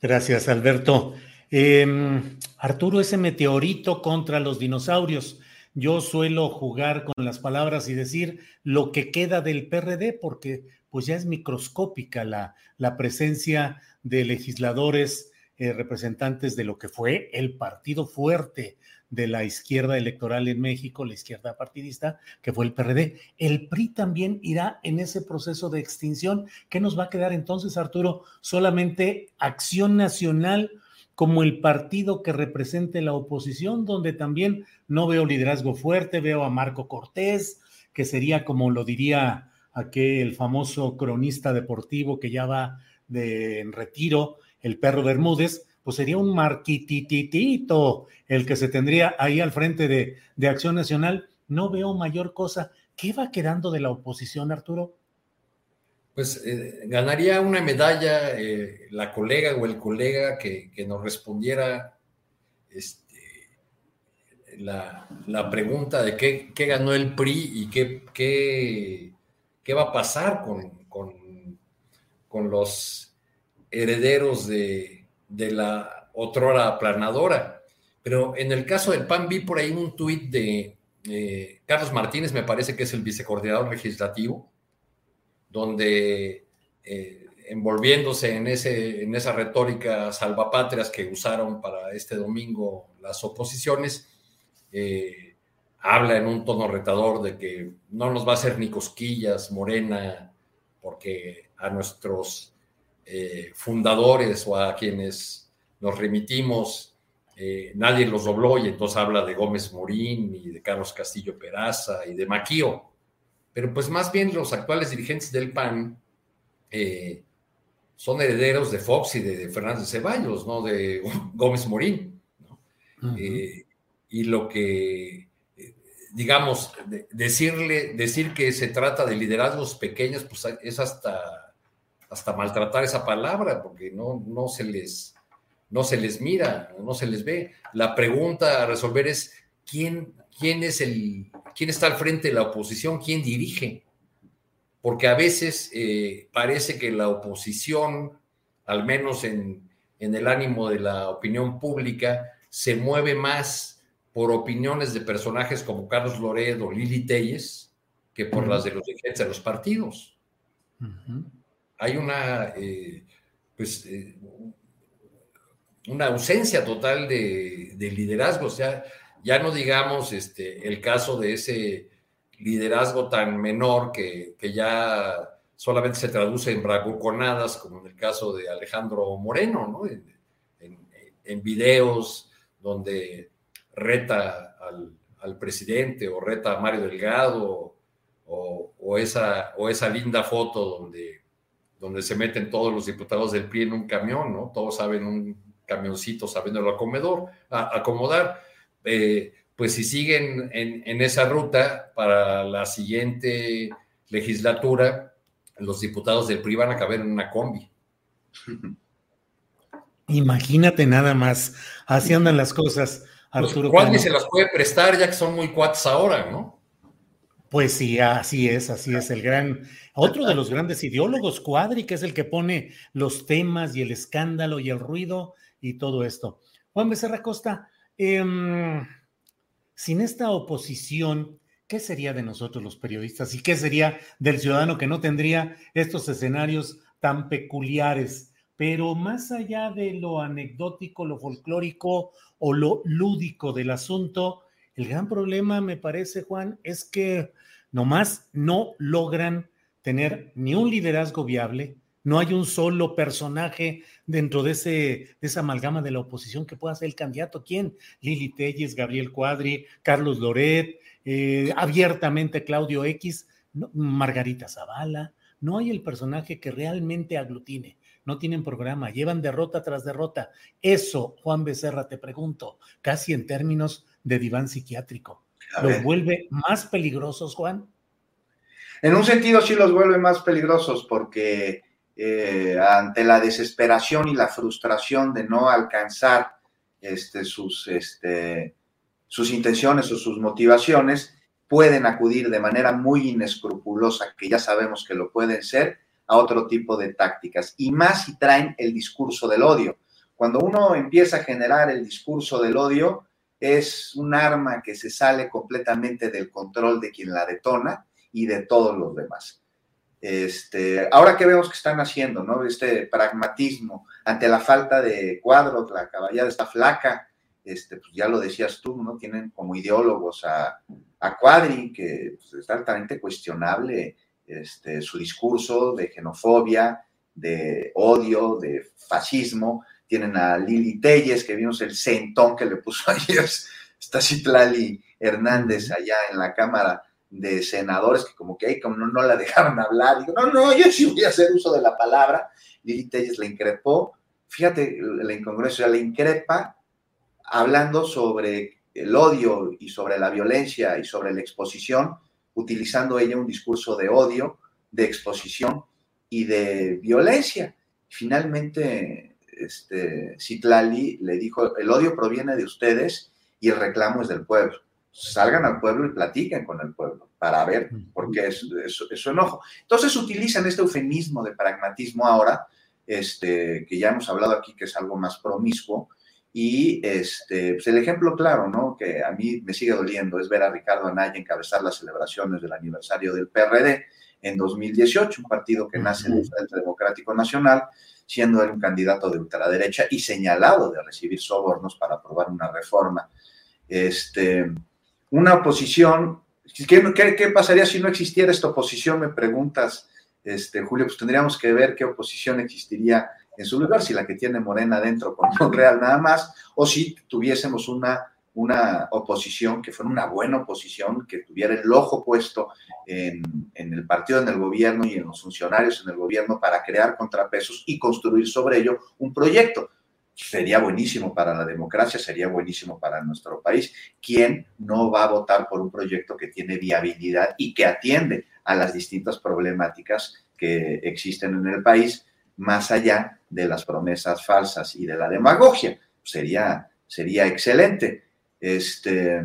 Gracias, Alberto. Em, Arturo, ese meteorito contra los dinosaurios. Yo suelo jugar con las palabras y decir lo que queda del PRD, porque pues ya es microscópica la, la presencia de legisladores eh, representantes de lo que fue el partido fuerte de la izquierda electoral en México, la izquierda partidista, que fue el PRD. El PRI también irá en ese proceso de extinción. ¿Qué nos va a quedar entonces, Arturo? Solamente Acción Nacional como el partido que represente la oposición, donde también no veo liderazgo fuerte, veo a Marco Cortés, que sería como lo diría aquel famoso cronista deportivo que ya va de en retiro, el perro Bermúdez, pues sería un marquititito el que se tendría ahí al frente de, Acción Nacional. No veo mayor cosa. ¿Qué va quedando de la oposición, Arturo? Pues eh, ganaría una medalla eh, la colega o el colega que, nos respondiera este, la, pregunta de qué, ganó el PRI y qué, qué, va a pasar con, con, con los herederos de, la otrora aplanadora. Pero en el caso del PAN vi por ahí un tuit de Carlos Martínez, me parece que es el vicecoordinador legislativo, donde eh, envolviéndose en, ese, en esa retórica salvapatrias que usaron para este domingo las oposiciones, eh, habla en un tono retador de que no nos va a hacer ni cosquillas Morena, porque a nuestros eh, fundadores o a quienes nos remitimos, nadie los dobló y entonces habla de Gómez Morín y de Carlos Castillo Peraza y de Maquío. Pero pues más bien los actuales dirigentes del PAN, eh, son herederos de Fox y de Fernández Ceballos, ¿no? De Gómez Morín. Eh, y lo que, eh, digamos, decirle, decir que se trata de liderazgos pequeños, pues es hasta, hasta maltratar esa palabra, porque no, no, se les, no se les mira, no se les ve. La pregunta a resolver es, ¿quién, quién es el, quién está al frente de la oposición, quién dirige? Porque a veces eh, parece que la oposición, al menos en, en el ánimo de la opinión pública, se mueve más por opiniones de personajes como Carlos Loredo o Lili Telles que por las de los dirigentes de los partidos. Hay una, eh, pues, eh, una ausencia total de, liderazgo. O sea, ya no digamos este, el caso de ese liderazgo tan menor que, ya solamente se traduce en bravuconadas, como en el caso de Alejandro Moreno, ¿no? en videos donde reta al, presidente o reta a Mario Delgado o, esa, o esa linda foto donde, donde se meten todos los diputados del PRI en un camión, ¿no? Todos saben un camioncito sabiéndolo acomodar. Eh, pues si siguen en, en, esa ruta para la siguiente legislatura, los diputados del PRI van a caber en una combi. Imagínate nada más, así andan las cosas, pues, Arturo. Pues, se las puede prestar ya que son muy cuates ahora, ¿no? Pues sí, así es, así es el gran, otro de los grandes ideólogos, Cuadri, que es el que pone los temas y el escándalo y el ruido y todo esto. Juan Becerra Costa, em, sin esta oposición, ¿qué sería de nosotros los periodistas y qué sería del ciudadano que no tendría estos escenarios tan peculiares? pero más allá de lo anecdótico, lo folclórico o lo lúdico del asunto, el gran problema, me parece, Juan, es que nomás no logran tener ni un liderazgo viable, no hay un solo personaje dentro de, ese, de esa amalgama de la oposición que pueda ser el candidato. ¿Quién? Lili Telles, Gabriel Cuadri, Carlos Loret, eh, abiertamente Claudio X, Margarita Zavala. No hay el personaje que realmente aglutine no tienen programa, llevan derrota tras derrota. Eso, Juan Becerra, te pregunto, casi en términos de diván psiquiátrico. ¿Los vuelve más peligrosos, Juan? En un sentido sí los vuelve más peligrosos porque eh, ante la desesperación y la frustración de no alcanzar este, sus, este, sus intenciones o sus motivaciones, pueden acudir de manera muy inescrupulosa, que ya sabemos que lo pueden ser, a otro tipo de tácticas, y más si traen el discurso del odio. Cuando uno empieza a generar el discurso del odio, es un arma que se sale completamente del control de quien la detona y de todos los demás. Este, ahora que vemos que están haciendo, ¿no? Este pragmatismo ante la falta de cuadros, la caballada está flaca, este, pues ya lo decías tú, ¿no? Tienen como ideólogos a, a Cuadri, que pues, es altamente cuestionable este, su discurso de xenofobia, de odio, de fascismo. Tienen a Lili Telles, que vimos el centón que le puso ayer está Citlali Hernández allá en la Cámara de Senadores, que como que ahí como no, la dejaron hablar. Digo, no, no, yo sí voy a hacer uso de la palabra. Lili Telles le increpó. Fíjate la incongruencia, la increpa hablando sobre el odio y sobre la violencia y sobre la exposición utilizando ella un discurso de odio, de exposición y de violencia. Finalmente, este, Citlali le dijo, el odio proviene de ustedes y el reclamo es del pueblo. Salgan al pueblo y platiquen con el pueblo para ver por qué es, su enojo. Entonces utilizan este eufemismo de pragmatismo ahora, este, que ya hemos hablado aquí que es algo más promiscuo, y este, pues el ejemplo claro, ¿no? Que a mí me sigue doliendo es ver a Ricardo Anaya encabezar las celebraciones del aniversario del PRD en 2018, un partido que nace del Frente Democrático Nacional, siendo él un candidato de ultraderecha y señalado de recibir sobornos para aprobar una reforma. Este, una oposición, ¿qué, pasaría si no existiera esta oposición? Me preguntas, este, Julio, pues tendríamos que ver qué oposición existiría en su lugar, si la que tiene Morena dentro con Monreal nada más, o si tuviésemos una una oposición que fuera una buena oposición, que tuviera el ojo puesto en, el partido, en el gobierno y en los funcionarios en el gobierno para crear contrapesos y construir sobre ello un proyecto. Sería buenísimo para la democracia, sería buenísimo para nuestro país. ¿Quién no va a votar por un proyecto que tiene viabilidad y que atiende a las distintas problemáticas que existen en el país, más allá de las promesas falsas y de la demagogia? Sería, sería excelente. Este,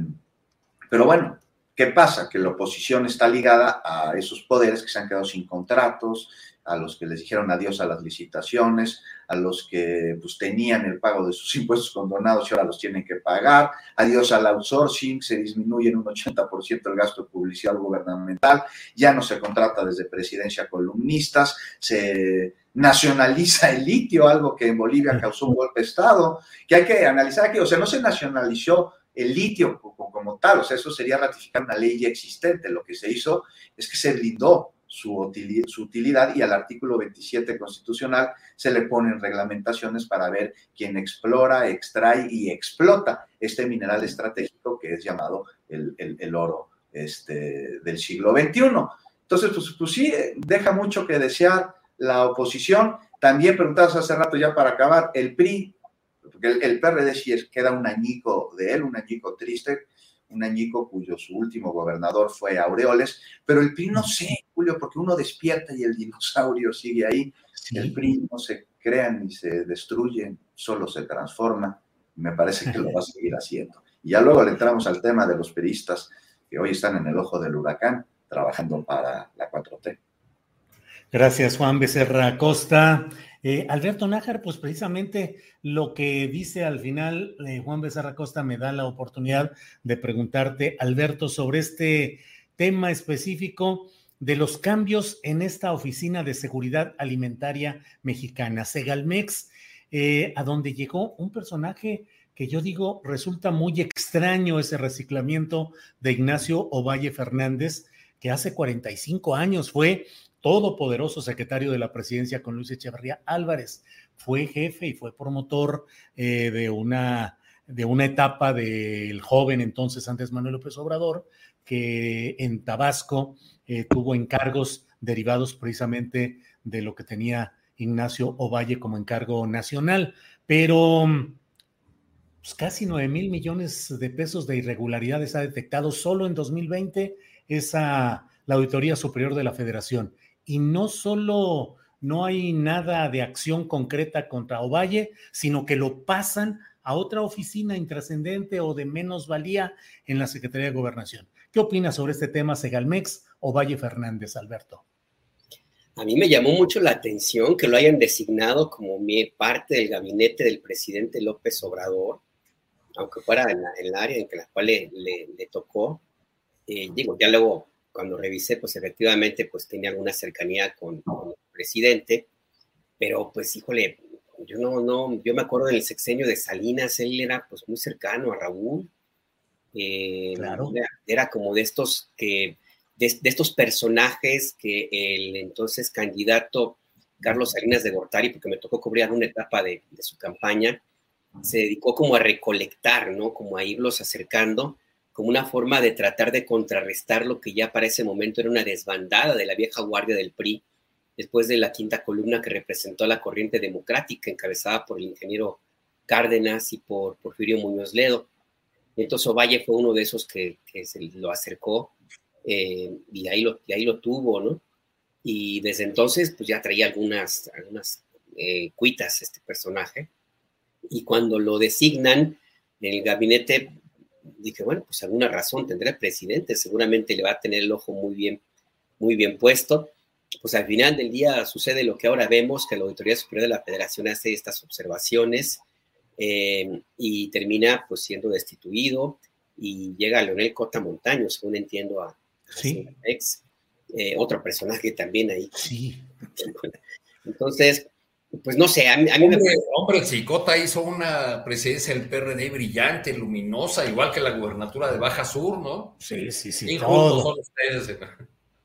pero bueno, ¿qué pasa? Que la oposición está ligada a esos poderes que se han quedado sin contratos, a los que les dijeron adiós a las licitaciones, a los que pues, tenían el pago de sus impuestos condonados y ahora los tienen que pagar, adiós al outsourcing, se disminuye en un 80% el gasto de publicidad gubernamental, ya no se contrata desde presidencia columnistas, se nacionaliza el litio, algo que en Bolivia causó un golpe de Estado, que hay que analizar aquí, o sea, no se nacionalizó el litio como, tal, o sea, eso sería ratificar una ley ya existente. Lo que se hizo es que se blindó su utilidad, y al artículo 27 constitucional se le ponen reglamentaciones para ver quién explora, extrae y explota este mineral estratégico que es llamado el, oro este, del siglo XXI. Entonces, pues, pues, sí, deja mucho que desear la oposición. También preguntabas hace rato ya para acabar, el PRI porque el, PRD sí es, queda un añico de él, un añico triste, un añico cuyo su último gobernador fue Aureoles, pero el PRI no sé, Julio, porque uno despierta y el dinosaurio sigue ahí, el PRI no se crea ni se destruye, solo se transforma, me parece que lo va a seguir haciendo. Y ya luego le entramos al tema de los peristas que hoy están en el ojo del huracán, trabajando para la 4T. Gracias, Juan Becerra Costa. Eh, Alberto Nájar, pues precisamente lo que dice al final eh, Juan Becerra Costa me da la oportunidad de preguntarte, Alberto, sobre este tema específico de los cambios en esta Oficina de Seguridad Alimentaria Mexicana, Segalmex, eh, a donde llegó un personaje que yo digo resulta muy extraño ese reciclamiento de Ignacio Ovalle Fernández, que hace 45 años fue todopoderoso secretario de la presidencia con Luis Echeverría Álvarez. Fue jefe y fue promotor eh, de, una, de una etapa del joven entonces antes Manuel López Obrador, que en Tabasco eh, tuvo encargos derivados precisamente de lo que tenía Ignacio Ovalle como encargo nacional. Pero pues, casi 9 mil millones de pesos de irregularidades ha detectado solo en 2020 esa la Auditoría Superior de la Federación y no solo no hay nada de acción concreta contra Ovalle, sino que lo pasan a otra oficina intrascendente o de menos valía en la Secretaría de Gobernación. ¿Qué opinas sobre este tema, Segalmex o Valle Fernández, Alberto? A mí me llamó mucho la atención que lo hayan designado como parte del gabinete del presidente López Obrador, aunque fuera en, el área en la cual le, tocó. Eh, digo, ya luego cuando revisé, pues efectivamente, pues tenía alguna cercanía con, el presidente, pero pues híjole, yo no, no, yo me acuerdo del sexenio de Salinas, él era pues muy cercano a Raúl, eh, claro. era, como de estos que, de, estos personajes que el entonces candidato Carlos Salinas de Gortari, porque me tocó cubrir una etapa de, de su campaña, se dedicó como a recolectar, ¿no? Como a irlos acercando como una forma de tratar de contrarrestar lo que ya para ese momento era una desbandada de la vieja guardia del PRI, después de la quinta columna que representó a la corriente democrática encabezada por el ingeniero Cárdenas y por Porfirio Muñoz Ledo. Entonces Ovalle fue uno de esos que, se lo acercó eh, y, ahí lo, y ahí lo tuvo, ¿no? Y desde entonces pues ya traía algunas, algunas eh, cuitas este personaje. Y cuando lo designan en el gabinete, dije, bueno, pues alguna razón tendrá el presidente, seguramente le va a tener el ojo muy bien, muy bien puesto. Pues al final del día sucede lo que ahora vemos, que la Auditoría Superior de la Federación hace estas observaciones eh, y termina pues siendo destituido y llega Leonel Cota Montaño, según entiendo a, sí. ex, eh, otro personaje también ahí. Sí. Entonces, pues no sé, a mí, me Hombre, Chicota hizo una presidencia del PRD brillante, luminosa, igual que la gubernatura de Baja Sur, ¿no? Sí, sí, sí. todo.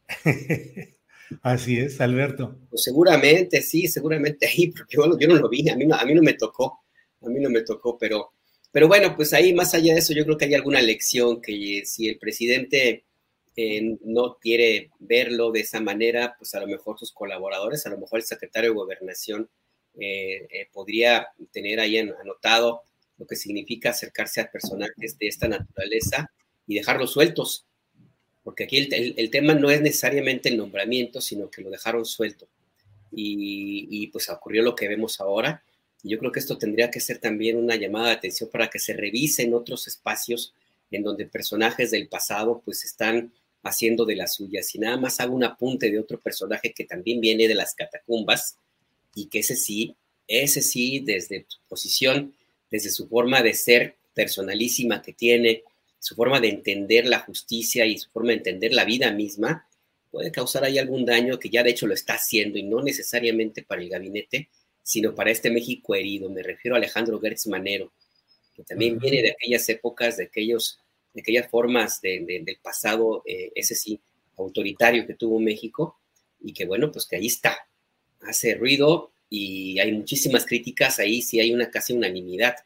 Así es, Alberto. Pues seguramente, sí, seguramente ahí, porque yo, yo no lo vi, a mí no, a mí no me tocó, a mí no me tocó, pero Pero bueno, pues ahí más allá de eso, yo creo que hay alguna lección que si el presidente eh, no quiere verlo de esa manera, pues a lo mejor sus colaboradores, a lo mejor el secretario de gobernación eh, eh, podría tener ahí anotado lo que significa acercarse a personajes de esta naturaleza y dejarlos sueltos, porque aquí el, tema no es necesariamente el nombramiento, sino que lo dejaron suelto. Y, pues ocurrió lo que vemos ahora. Yo creo que esto tendría que ser también una llamada de atención para que se revisen otros espacios en donde personajes del pasado pues están haciendo de las suyas. Y nada más hago un apunte de otro personaje que también viene de las catacumbas y que ese sí, ese sí, desde su posición, desde su forma de ser personalísima que tiene, su forma de entender la justicia y su forma de entender la vida misma, puede causar ahí algún daño que ya de hecho lo está haciendo y no necesariamente para el gabinete, sino para este México herido. Me refiero a Alejandro Gertz Manero, que también viene de aquellas épocas, de aquellos de aquellas formas del pasado, eh, ese sí, autoritario que tuvo México, y que bueno, pues que ahí está, hace ruido y hay muchísimas críticas, ahí sí hay una casi unanimidad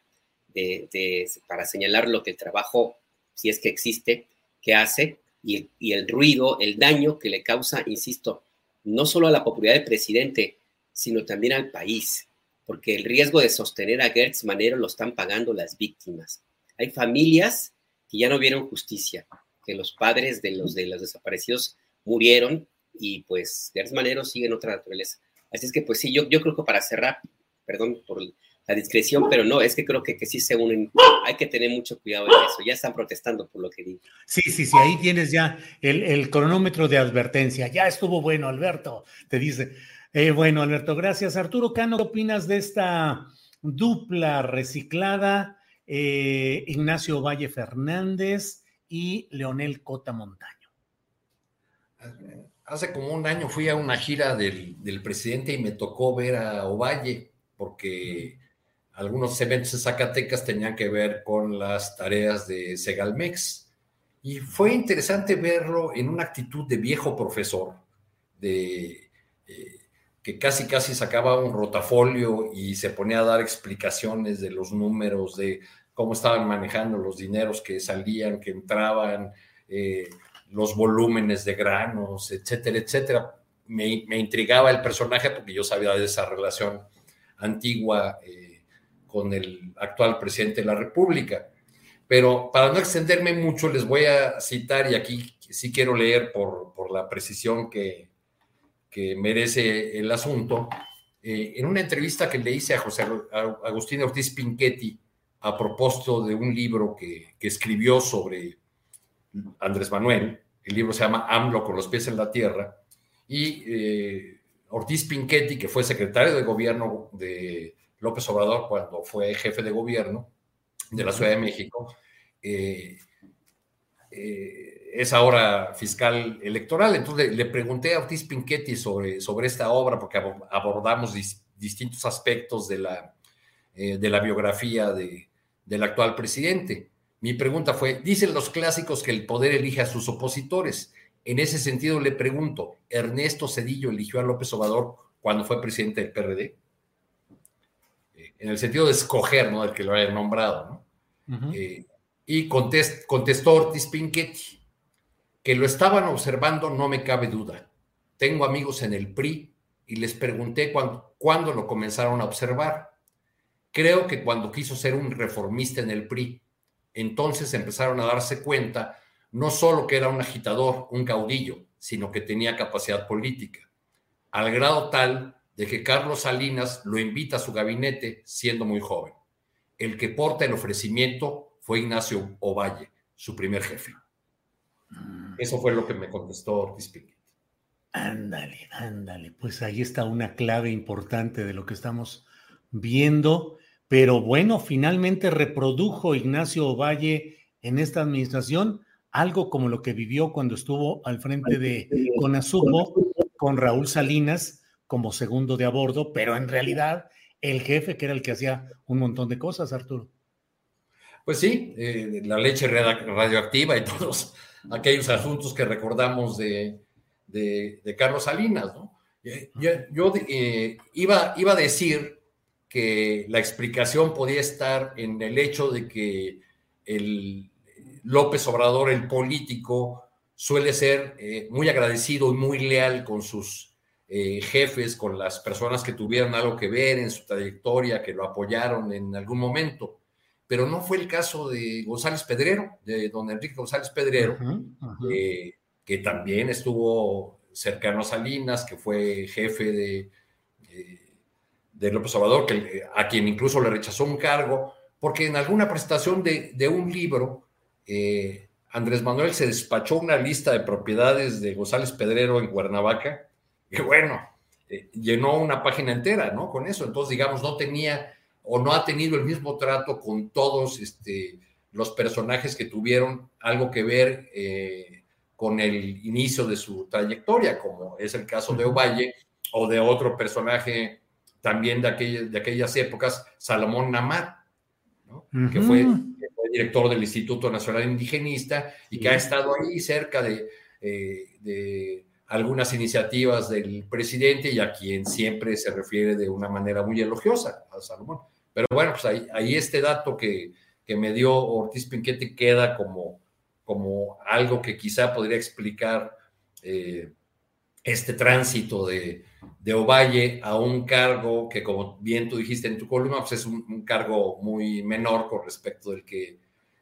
de, para señalar lo que el trabajo, si es que existe, que hace, y, y el ruido, el daño que le causa, insisto, no solo a la popularidad del presidente, sino también al país, porque el riesgo de sostener a Gertz Manero lo están pagando las víctimas. Hay familias que ya no vieron justicia, que los padres de los, de los desaparecidos murieron y pues de manera siguen otra naturaleza. Así es que pues sí, yo, yo creo que para cerrar, perdón por la discreción, pero no, es que creo que, que sí se unen, hay que tener mucho cuidado en eso, ya están protestando por lo que digo. Sí, sí, sí, ahí tienes ya el, el cronómetro de advertencia, ya estuvo bueno, Alberto, te dice. Eh, bueno, Alberto, gracias. Arturo Cano, ¿qué opinas de esta dupla reciclada eh, Ignacio Valle Fernández y Leonel Cota Montaño. Hace como un año fui a una gira del, presidente y me tocó ver a Ovalle, porque algunos eventos de Zacatecas tenían que ver con las tareas de Segalmex. Y fue interesante verlo en una actitud de viejo profesor, de eh, que casi casi sacaba un rotafolio y se ponía a dar explicaciones de los números, de cómo estaban manejando los dineros que salían, que entraban, eh, los volúmenes de granos, etcétera, etcétera. Me, intrigaba el personaje porque yo sabía de esa relación antigua eh, con el actual presidente de la República. Pero para no extenderme mucho, les voy a citar, y aquí sí quiero leer por, por la precisión que, que merece el asunto, eh, en una entrevista que le hice a José Agustín Ortiz Pinchetti, a propósito de un libro que, escribió sobre Andrés Manuel. El libro se llama AMLO con los pies en la tierra. Y eh, Ortiz Pinchetti, que fue secretario de gobierno de López Obrador cuando fue jefe de gobierno de la Ciudad de México, eh, eh, es ahora fiscal electoral. Entonces le, pregunté a Ortiz Pinchetti sobre, sobre esta obra porque abordamos distintos aspectos de la, de la biografía de, del actual presidente. Mi pregunta fue, dicen los clásicos que el poder elige a sus opositores. En ese sentido le pregunto, ¿Ernesto Cedillo eligió a López Obrador cuando fue presidente del PRD? Eh, en el sentido de escoger, ¿no? El que lo haya nombrado, ¿no? Eh, y contestó Ortiz Pinchetti, que lo estaban observando, no me cabe duda. Tengo amigos en el PRI y les pregunté cuándo lo comenzaron a observar. Creo que cuando quiso ser un reformista en el PRI, entonces empezaron a darse cuenta no solo que era un agitador, un caudillo, sino que tenía capacidad política, al grado tal de que Carlos Salinas lo invita a su gabinete siendo muy joven. El que porta el ofrecimiento fue Ignacio Ovalle, su primer jefe. Mm. Eso fue lo que me contestó Ortiz Ándale, ándale, pues ahí está una clave importante de lo que estamos viendo, pero bueno, finalmente reprodujo Ignacio Ovalle en esta administración algo como lo que vivió cuando estuvo al frente de Conasupo con Raúl Salinas como segundo de a bordo, pero en realidad el jefe que era el que hacía un montón de cosas, Arturo. Pues sí, eh, la leche radioactiva y todos aquellos asuntos que recordamos de, Carlos Salinas, ¿no? Yo, eh, iba, iba a decir que la explicación podía estar en el hecho de que el López Obrador, el político, suele ser eh, muy agradecido y muy leal con sus eh, jefes, con las personas que tuvieron algo que ver en su trayectoria, que lo apoyaron en algún momento. Pero no fue el caso de González Pedrero, de don Enrique González Pedrero, eh, que también estuvo cercano a Salinas, que fue jefe de, de López Obrador, que, a quien incluso le rechazó un cargo, porque en alguna presentación de, de un libro, Andrés Manuel se despachó una lista de propiedades de González Pedrero en Cuernavaca, y bueno, eh, llenó una página entera, ¿no? Con eso. Entonces, digamos, no tenía o no ha tenido el mismo trato con todos este, los personajes que tuvieron algo que ver eh, con el inicio de su trayectoria, como es el caso de Ovalle o de otro personaje también de, de aquellas épocas, Salomón Namar, ¿no? que fue director del Instituto Nacional Indigenista y que ha estado ahí cerca eh, de, algunas iniciativas del presidente y a quien siempre se refiere de una manera muy elogiosa a Salomón. Pero bueno, pues ahí, este dato que, me dio Ortiz Pinquete queda como, como algo que quizá podría explicar eh, este tránsito de, de, Ovalle a un cargo que, como bien tú dijiste en tu columna, pues es un, cargo muy menor con respecto del que,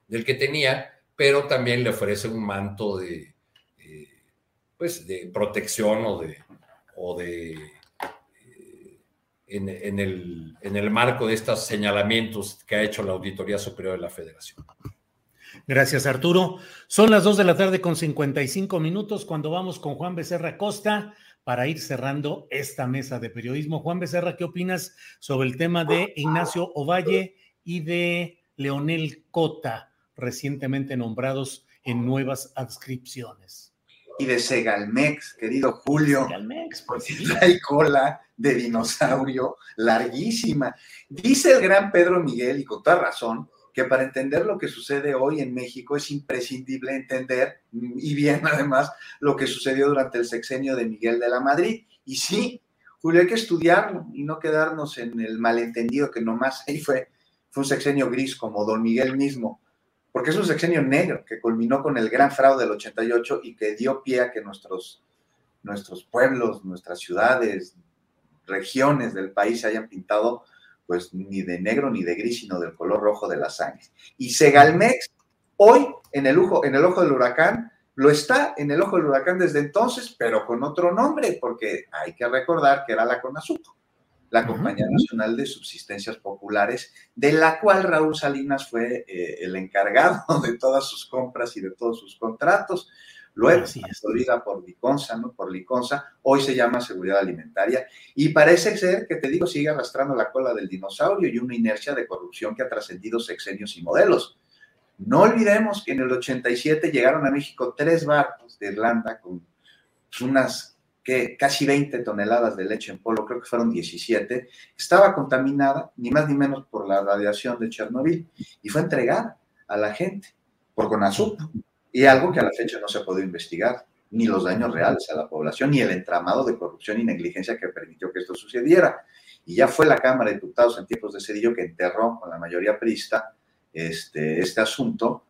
del que tenía, pero también le ofrece un manto de, eh, pues de protección o de, o de eh, en, el, en el marco de estos señalamientos que ha hecho la Auditoría Superior de la Federación. Gracias, Arturo. Son las 2 de la tarde con 55 minutos cuando vamos con Juan Becerra Costa para ir cerrando esta mesa de periodismo. Juan Becerra, ¿qué opinas sobre el tema de Ignacio Ovalle y de Leonel Cota, recientemente nombrados en nuevas adscripciones? Y de Segalmex, querido Julio. Segalmex, pues Hay cola de dinosaurio larguísima. Dice el gran Pedro Miguel, y con toda razón, que para entender lo que sucede hoy en México es imprescindible entender, y bien además, lo que sucedió durante el sexenio de Miguel de la Madrid. Y sí, Julio, hay que estudiarlo y no quedarnos en el malentendido que nomás ahí fue, fue un sexenio gris como don Miguel mismo, porque es un sexenio negro que culminó con el gran fraude del 88 y que dio pie a que nuestros, nuestros pueblos, nuestras ciudades, regiones del país se hayan pintado pues ni de negro ni de gris, sino del color rojo de la sangre. Y Segalmex, hoy en el, ojo, en el ojo del huracán, lo está en el ojo del huracán desde entonces, pero con otro nombre, porque hay que recordar que era la CONASUPO, la Compañía Nacional de Subsistencias Populares, de la cual Raúl Salinas fue eh, el encargado de todas sus compras y de todos sus contratos. Luego, absorbida por Liconza, ¿no? Por Liconza, hoy se llama seguridad alimentaria. Y parece ser que, te digo, sigue arrastrando la cola del dinosaurio y una inercia de corrupción que ha trascendido sexenios y modelos. No olvidemos que en el 87 llegaron a México tres barcos de Irlanda con unas que casi 20 toneladas de leche en polvo, creo que fueron 17, estaba contaminada ni más ni menos por la radiación de Chernobyl y fue entregada a la gente por Conasup y algo que a la fecha no se ha podido investigar, ni los daños reales a la población, ni el entramado de corrupción y negligencia que permitió que esto sucediera. Y ya fue la Cámara de Diputados en tiempos de Cedillo que enterró con la mayoría prista este, este asunto,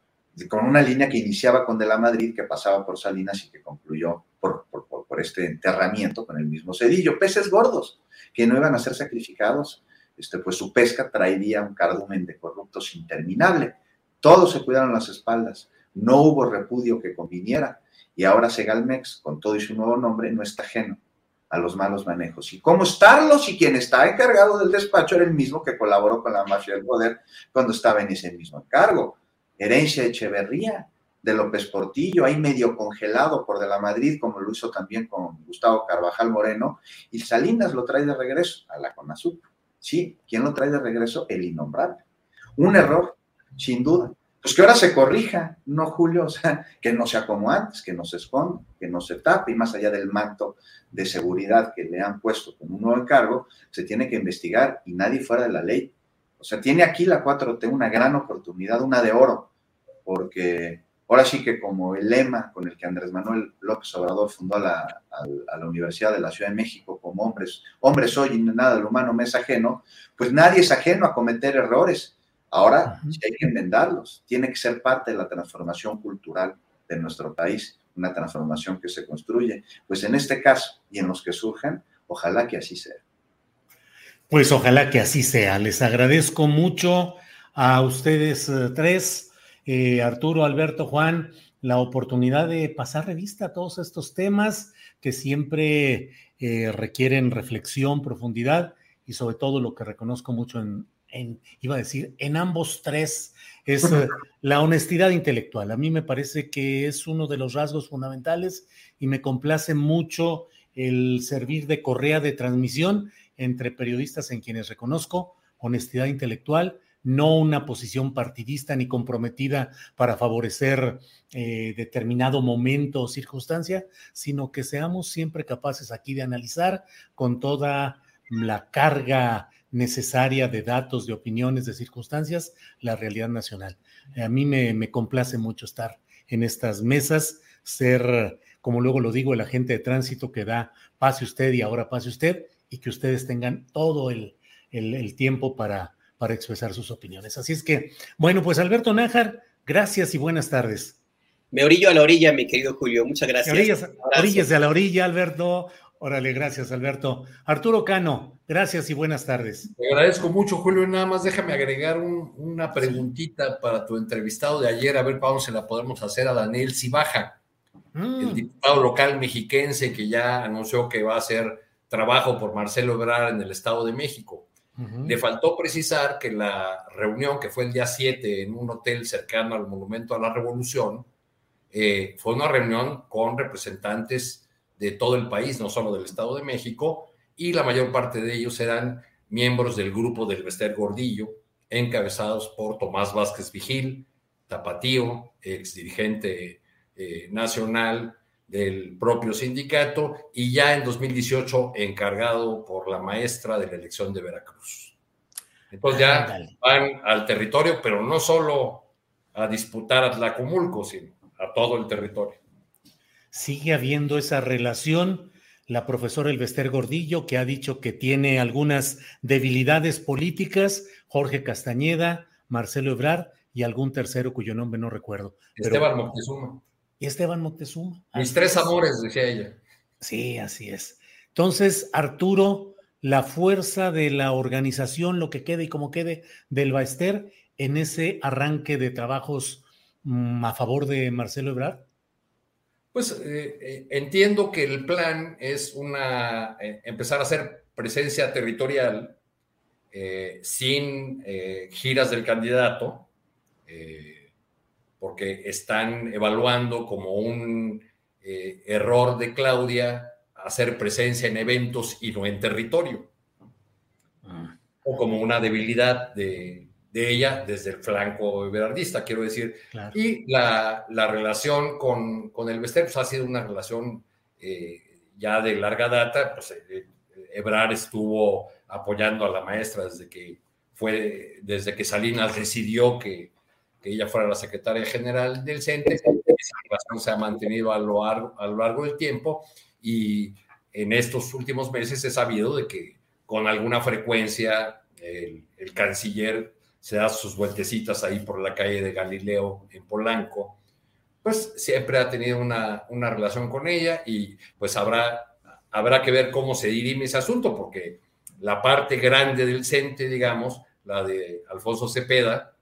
con una línea que iniciaba con De la Madrid, que pasaba por Salinas y que concluyó por, por, por este enterramiento con el mismo Cedillo. Peces gordos que no iban a ser sacrificados, este, pues su pesca traería un cardumen de corruptos interminable. Todos se cuidaron las espaldas no hubo repudio que conviniera y ahora Segalmex, con todo y su nuevo nombre, no está ajeno a los malos manejos. ¿Y cómo estarlo si quien está encargado del despacho era el mismo que colaboró con la mafia del poder cuando estaba en ese mismo encargo? Herencia Echeverría, de López Portillo, ahí medio congelado por de la Madrid, como lo hizo también con Gustavo Carvajal Moreno, y Salinas lo trae de regreso a la CONASUP. Sí, ¿quién lo trae de regreso? El innombrable. Un error, sin duda, pues que ahora se corrija, ¿no, Julio? O sea, que no sea como antes, que no se esconda, que no se tape, y más allá del manto de seguridad que le han puesto como un nuevo encargo, se tiene que investigar y nadie fuera de la ley. O sea, tiene aquí la 4T una gran oportunidad, una de oro, porque ahora sí que como el lema con el que Andrés Manuel López Obrador fundó la, la Universidad de la Ciudad de México como hombres, hombres soy y nada del humano me es ajeno, pues nadie es ajeno a cometer errores. Ahora sí hay que enmendarlos, tiene que ser parte de la transformación cultural de nuestro país, una transformación que se construye. Pues en este caso y en los que surgen, ojalá que así sea. Pues ojalá que así sea. Les agradezco mucho a ustedes eh, tres, eh, Arturo, Alberto, Juan, la oportunidad de pasar revista a todos estos temas que siempre eh, requieren reflexión, profundidad y sobre todo lo que reconozco mucho en, en, iba a decir, en ambos tres es la honestidad intelectual. A mí me parece que es uno de los rasgos fundamentales y me complace mucho el servir de correa de transmisión entre periodistas en quienes reconozco honestidad intelectual, no una posición partidista ni comprometida para favorecer eh, determinado momento o circunstancia, sino que seamos siempre capaces aquí de analizar con toda la carga necesaria de datos, de opiniones, de circunstancias, la realidad nacional. A mí me, me complace mucho estar en estas mesas, ser, como luego lo digo, el agente de tránsito que da pase usted y ahora pase usted, y que ustedes tengan todo el, tiempo para, para expresar sus opiniones. Así es que, bueno, pues Alberto Nájar, gracias y buenas tardes. Me orillo a la orilla, mi querido Julio. Muchas gracias. Orillas, orillas de la orilla, Alberto. Órale, gracias, Alberto. Arturo Cano, gracias y buenas tardes. Te agradezco mucho, Julio. Nada más déjame agregar una preguntita para tu entrevistado de ayer, a ver cómo se la podemos hacer a Daniel Cibaja, mm. el diputado local mexiquense que ya anunció que va a ser trabajo por Marcelo Ebrard en el Estado de México. Le faltó precisar que la reunión, que fue el día 7 en un hotel cercano al Monumento a la Revolución, eh, fue una reunión con representantes de todo el país, no solo del Estado de México, y la mayor parte de ellos eran miembros del grupo del Vester Gordillo, encabezados por Tomás Vázquez Vigil, Tapatío, ex dirigente eh, nacional del propio sindicato y ya en 2018 encargado por la maestra de la elección de Veracruz. Entonces ya van al territorio, pero no solo a disputar a Tlacomulco, sino a todo el territorio. Sigue habiendo esa relación. La profesora Elvester Gordillo, que ha dicho que tiene algunas debilidades políticas, Jorge Castañeda, Marcelo Ebrard y algún tercero cuyo nombre no recuerdo. Esteban Moctezuma y Esteban Moctezuma. Mis tres amores, decía ella. Sí, así es. Entonces, Arturo, la fuerza de la organización, lo que quede y como quede del Baester en ese arranque de trabajos mm, a favor de Marcelo Ebrard? Pues eh, eh, entiendo que el plan es una eh, empezar a hacer presencia territorial sin giras del candidato porque están evaluando como un error de Claudia hacer presencia en eventos y no en territorio, ah. o como una debilidad de, ella desde el flanco eberardista, quiero decir. Y la, relación con, con el Vester pues, ha sido una relación eh, ya de larga data, pues eh, Ebrard estuvo apoyando a la maestra desde que fue, desde que Salinas decidió que que ella fuera la secretaria general del CENTE. Esa relación se ha mantenido a lo, largo, a lo largo del tiempo y en estos últimos meses he sabido de que con alguna frecuencia el, canciller se da sus vueltecitas ahí por la calle de Galileo en Polanco, pues siempre ha tenido una, una relación con ella y pues habrá, habrá que ver cómo se dirime ese asunto, porque la parte grande del CENTE, digamos, la de Alfonso Cepeda,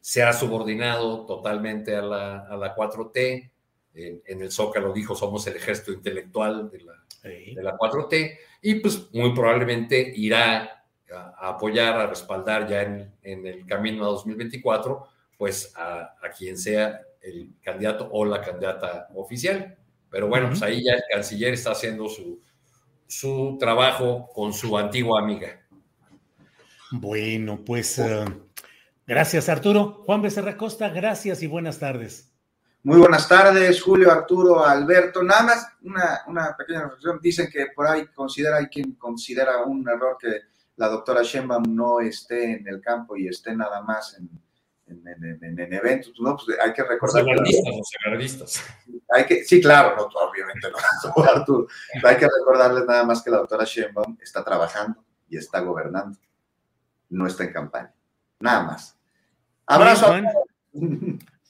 se ha subordinado totalmente a la, a la 4T. En, el Zócalo dijo, somos el ejército intelectual de la, de la 4T, y pues muy probablemente irá a, apoyar, a respaldar ya en, en, el camino a 2024, pues a, a, quien sea el candidato o la candidata oficial. Pero bueno, pues ahí ya el canciller está haciendo su, su trabajo con su antigua amiga. Bueno, pues... Eh, Gracias, Arturo. Juan Becerra Costa, gracias y buenas tardes. Muy buenas tardes, Julio, Arturo, Alberto. Nada más una, una pequeña reflexión. Dicen que por ahí considera, hay quien considera un error que la doctora Sheinbaum no esté en el campo y esté nada más en, en, eventos, ¿no? Pues hay que recordar. Los Hay que, sí, claro, no, obviamente no, Arturo. Hay que recordarles nada más que la doctora Sheinbaum está trabajando y está gobernando. No está en campaña. Nada más. Abrazo.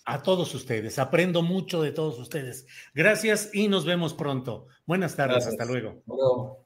A todos ustedes. Aprendo mucho de todos ustedes. Gracias y nos vemos pronto. Buenas tardes. Hasta luego.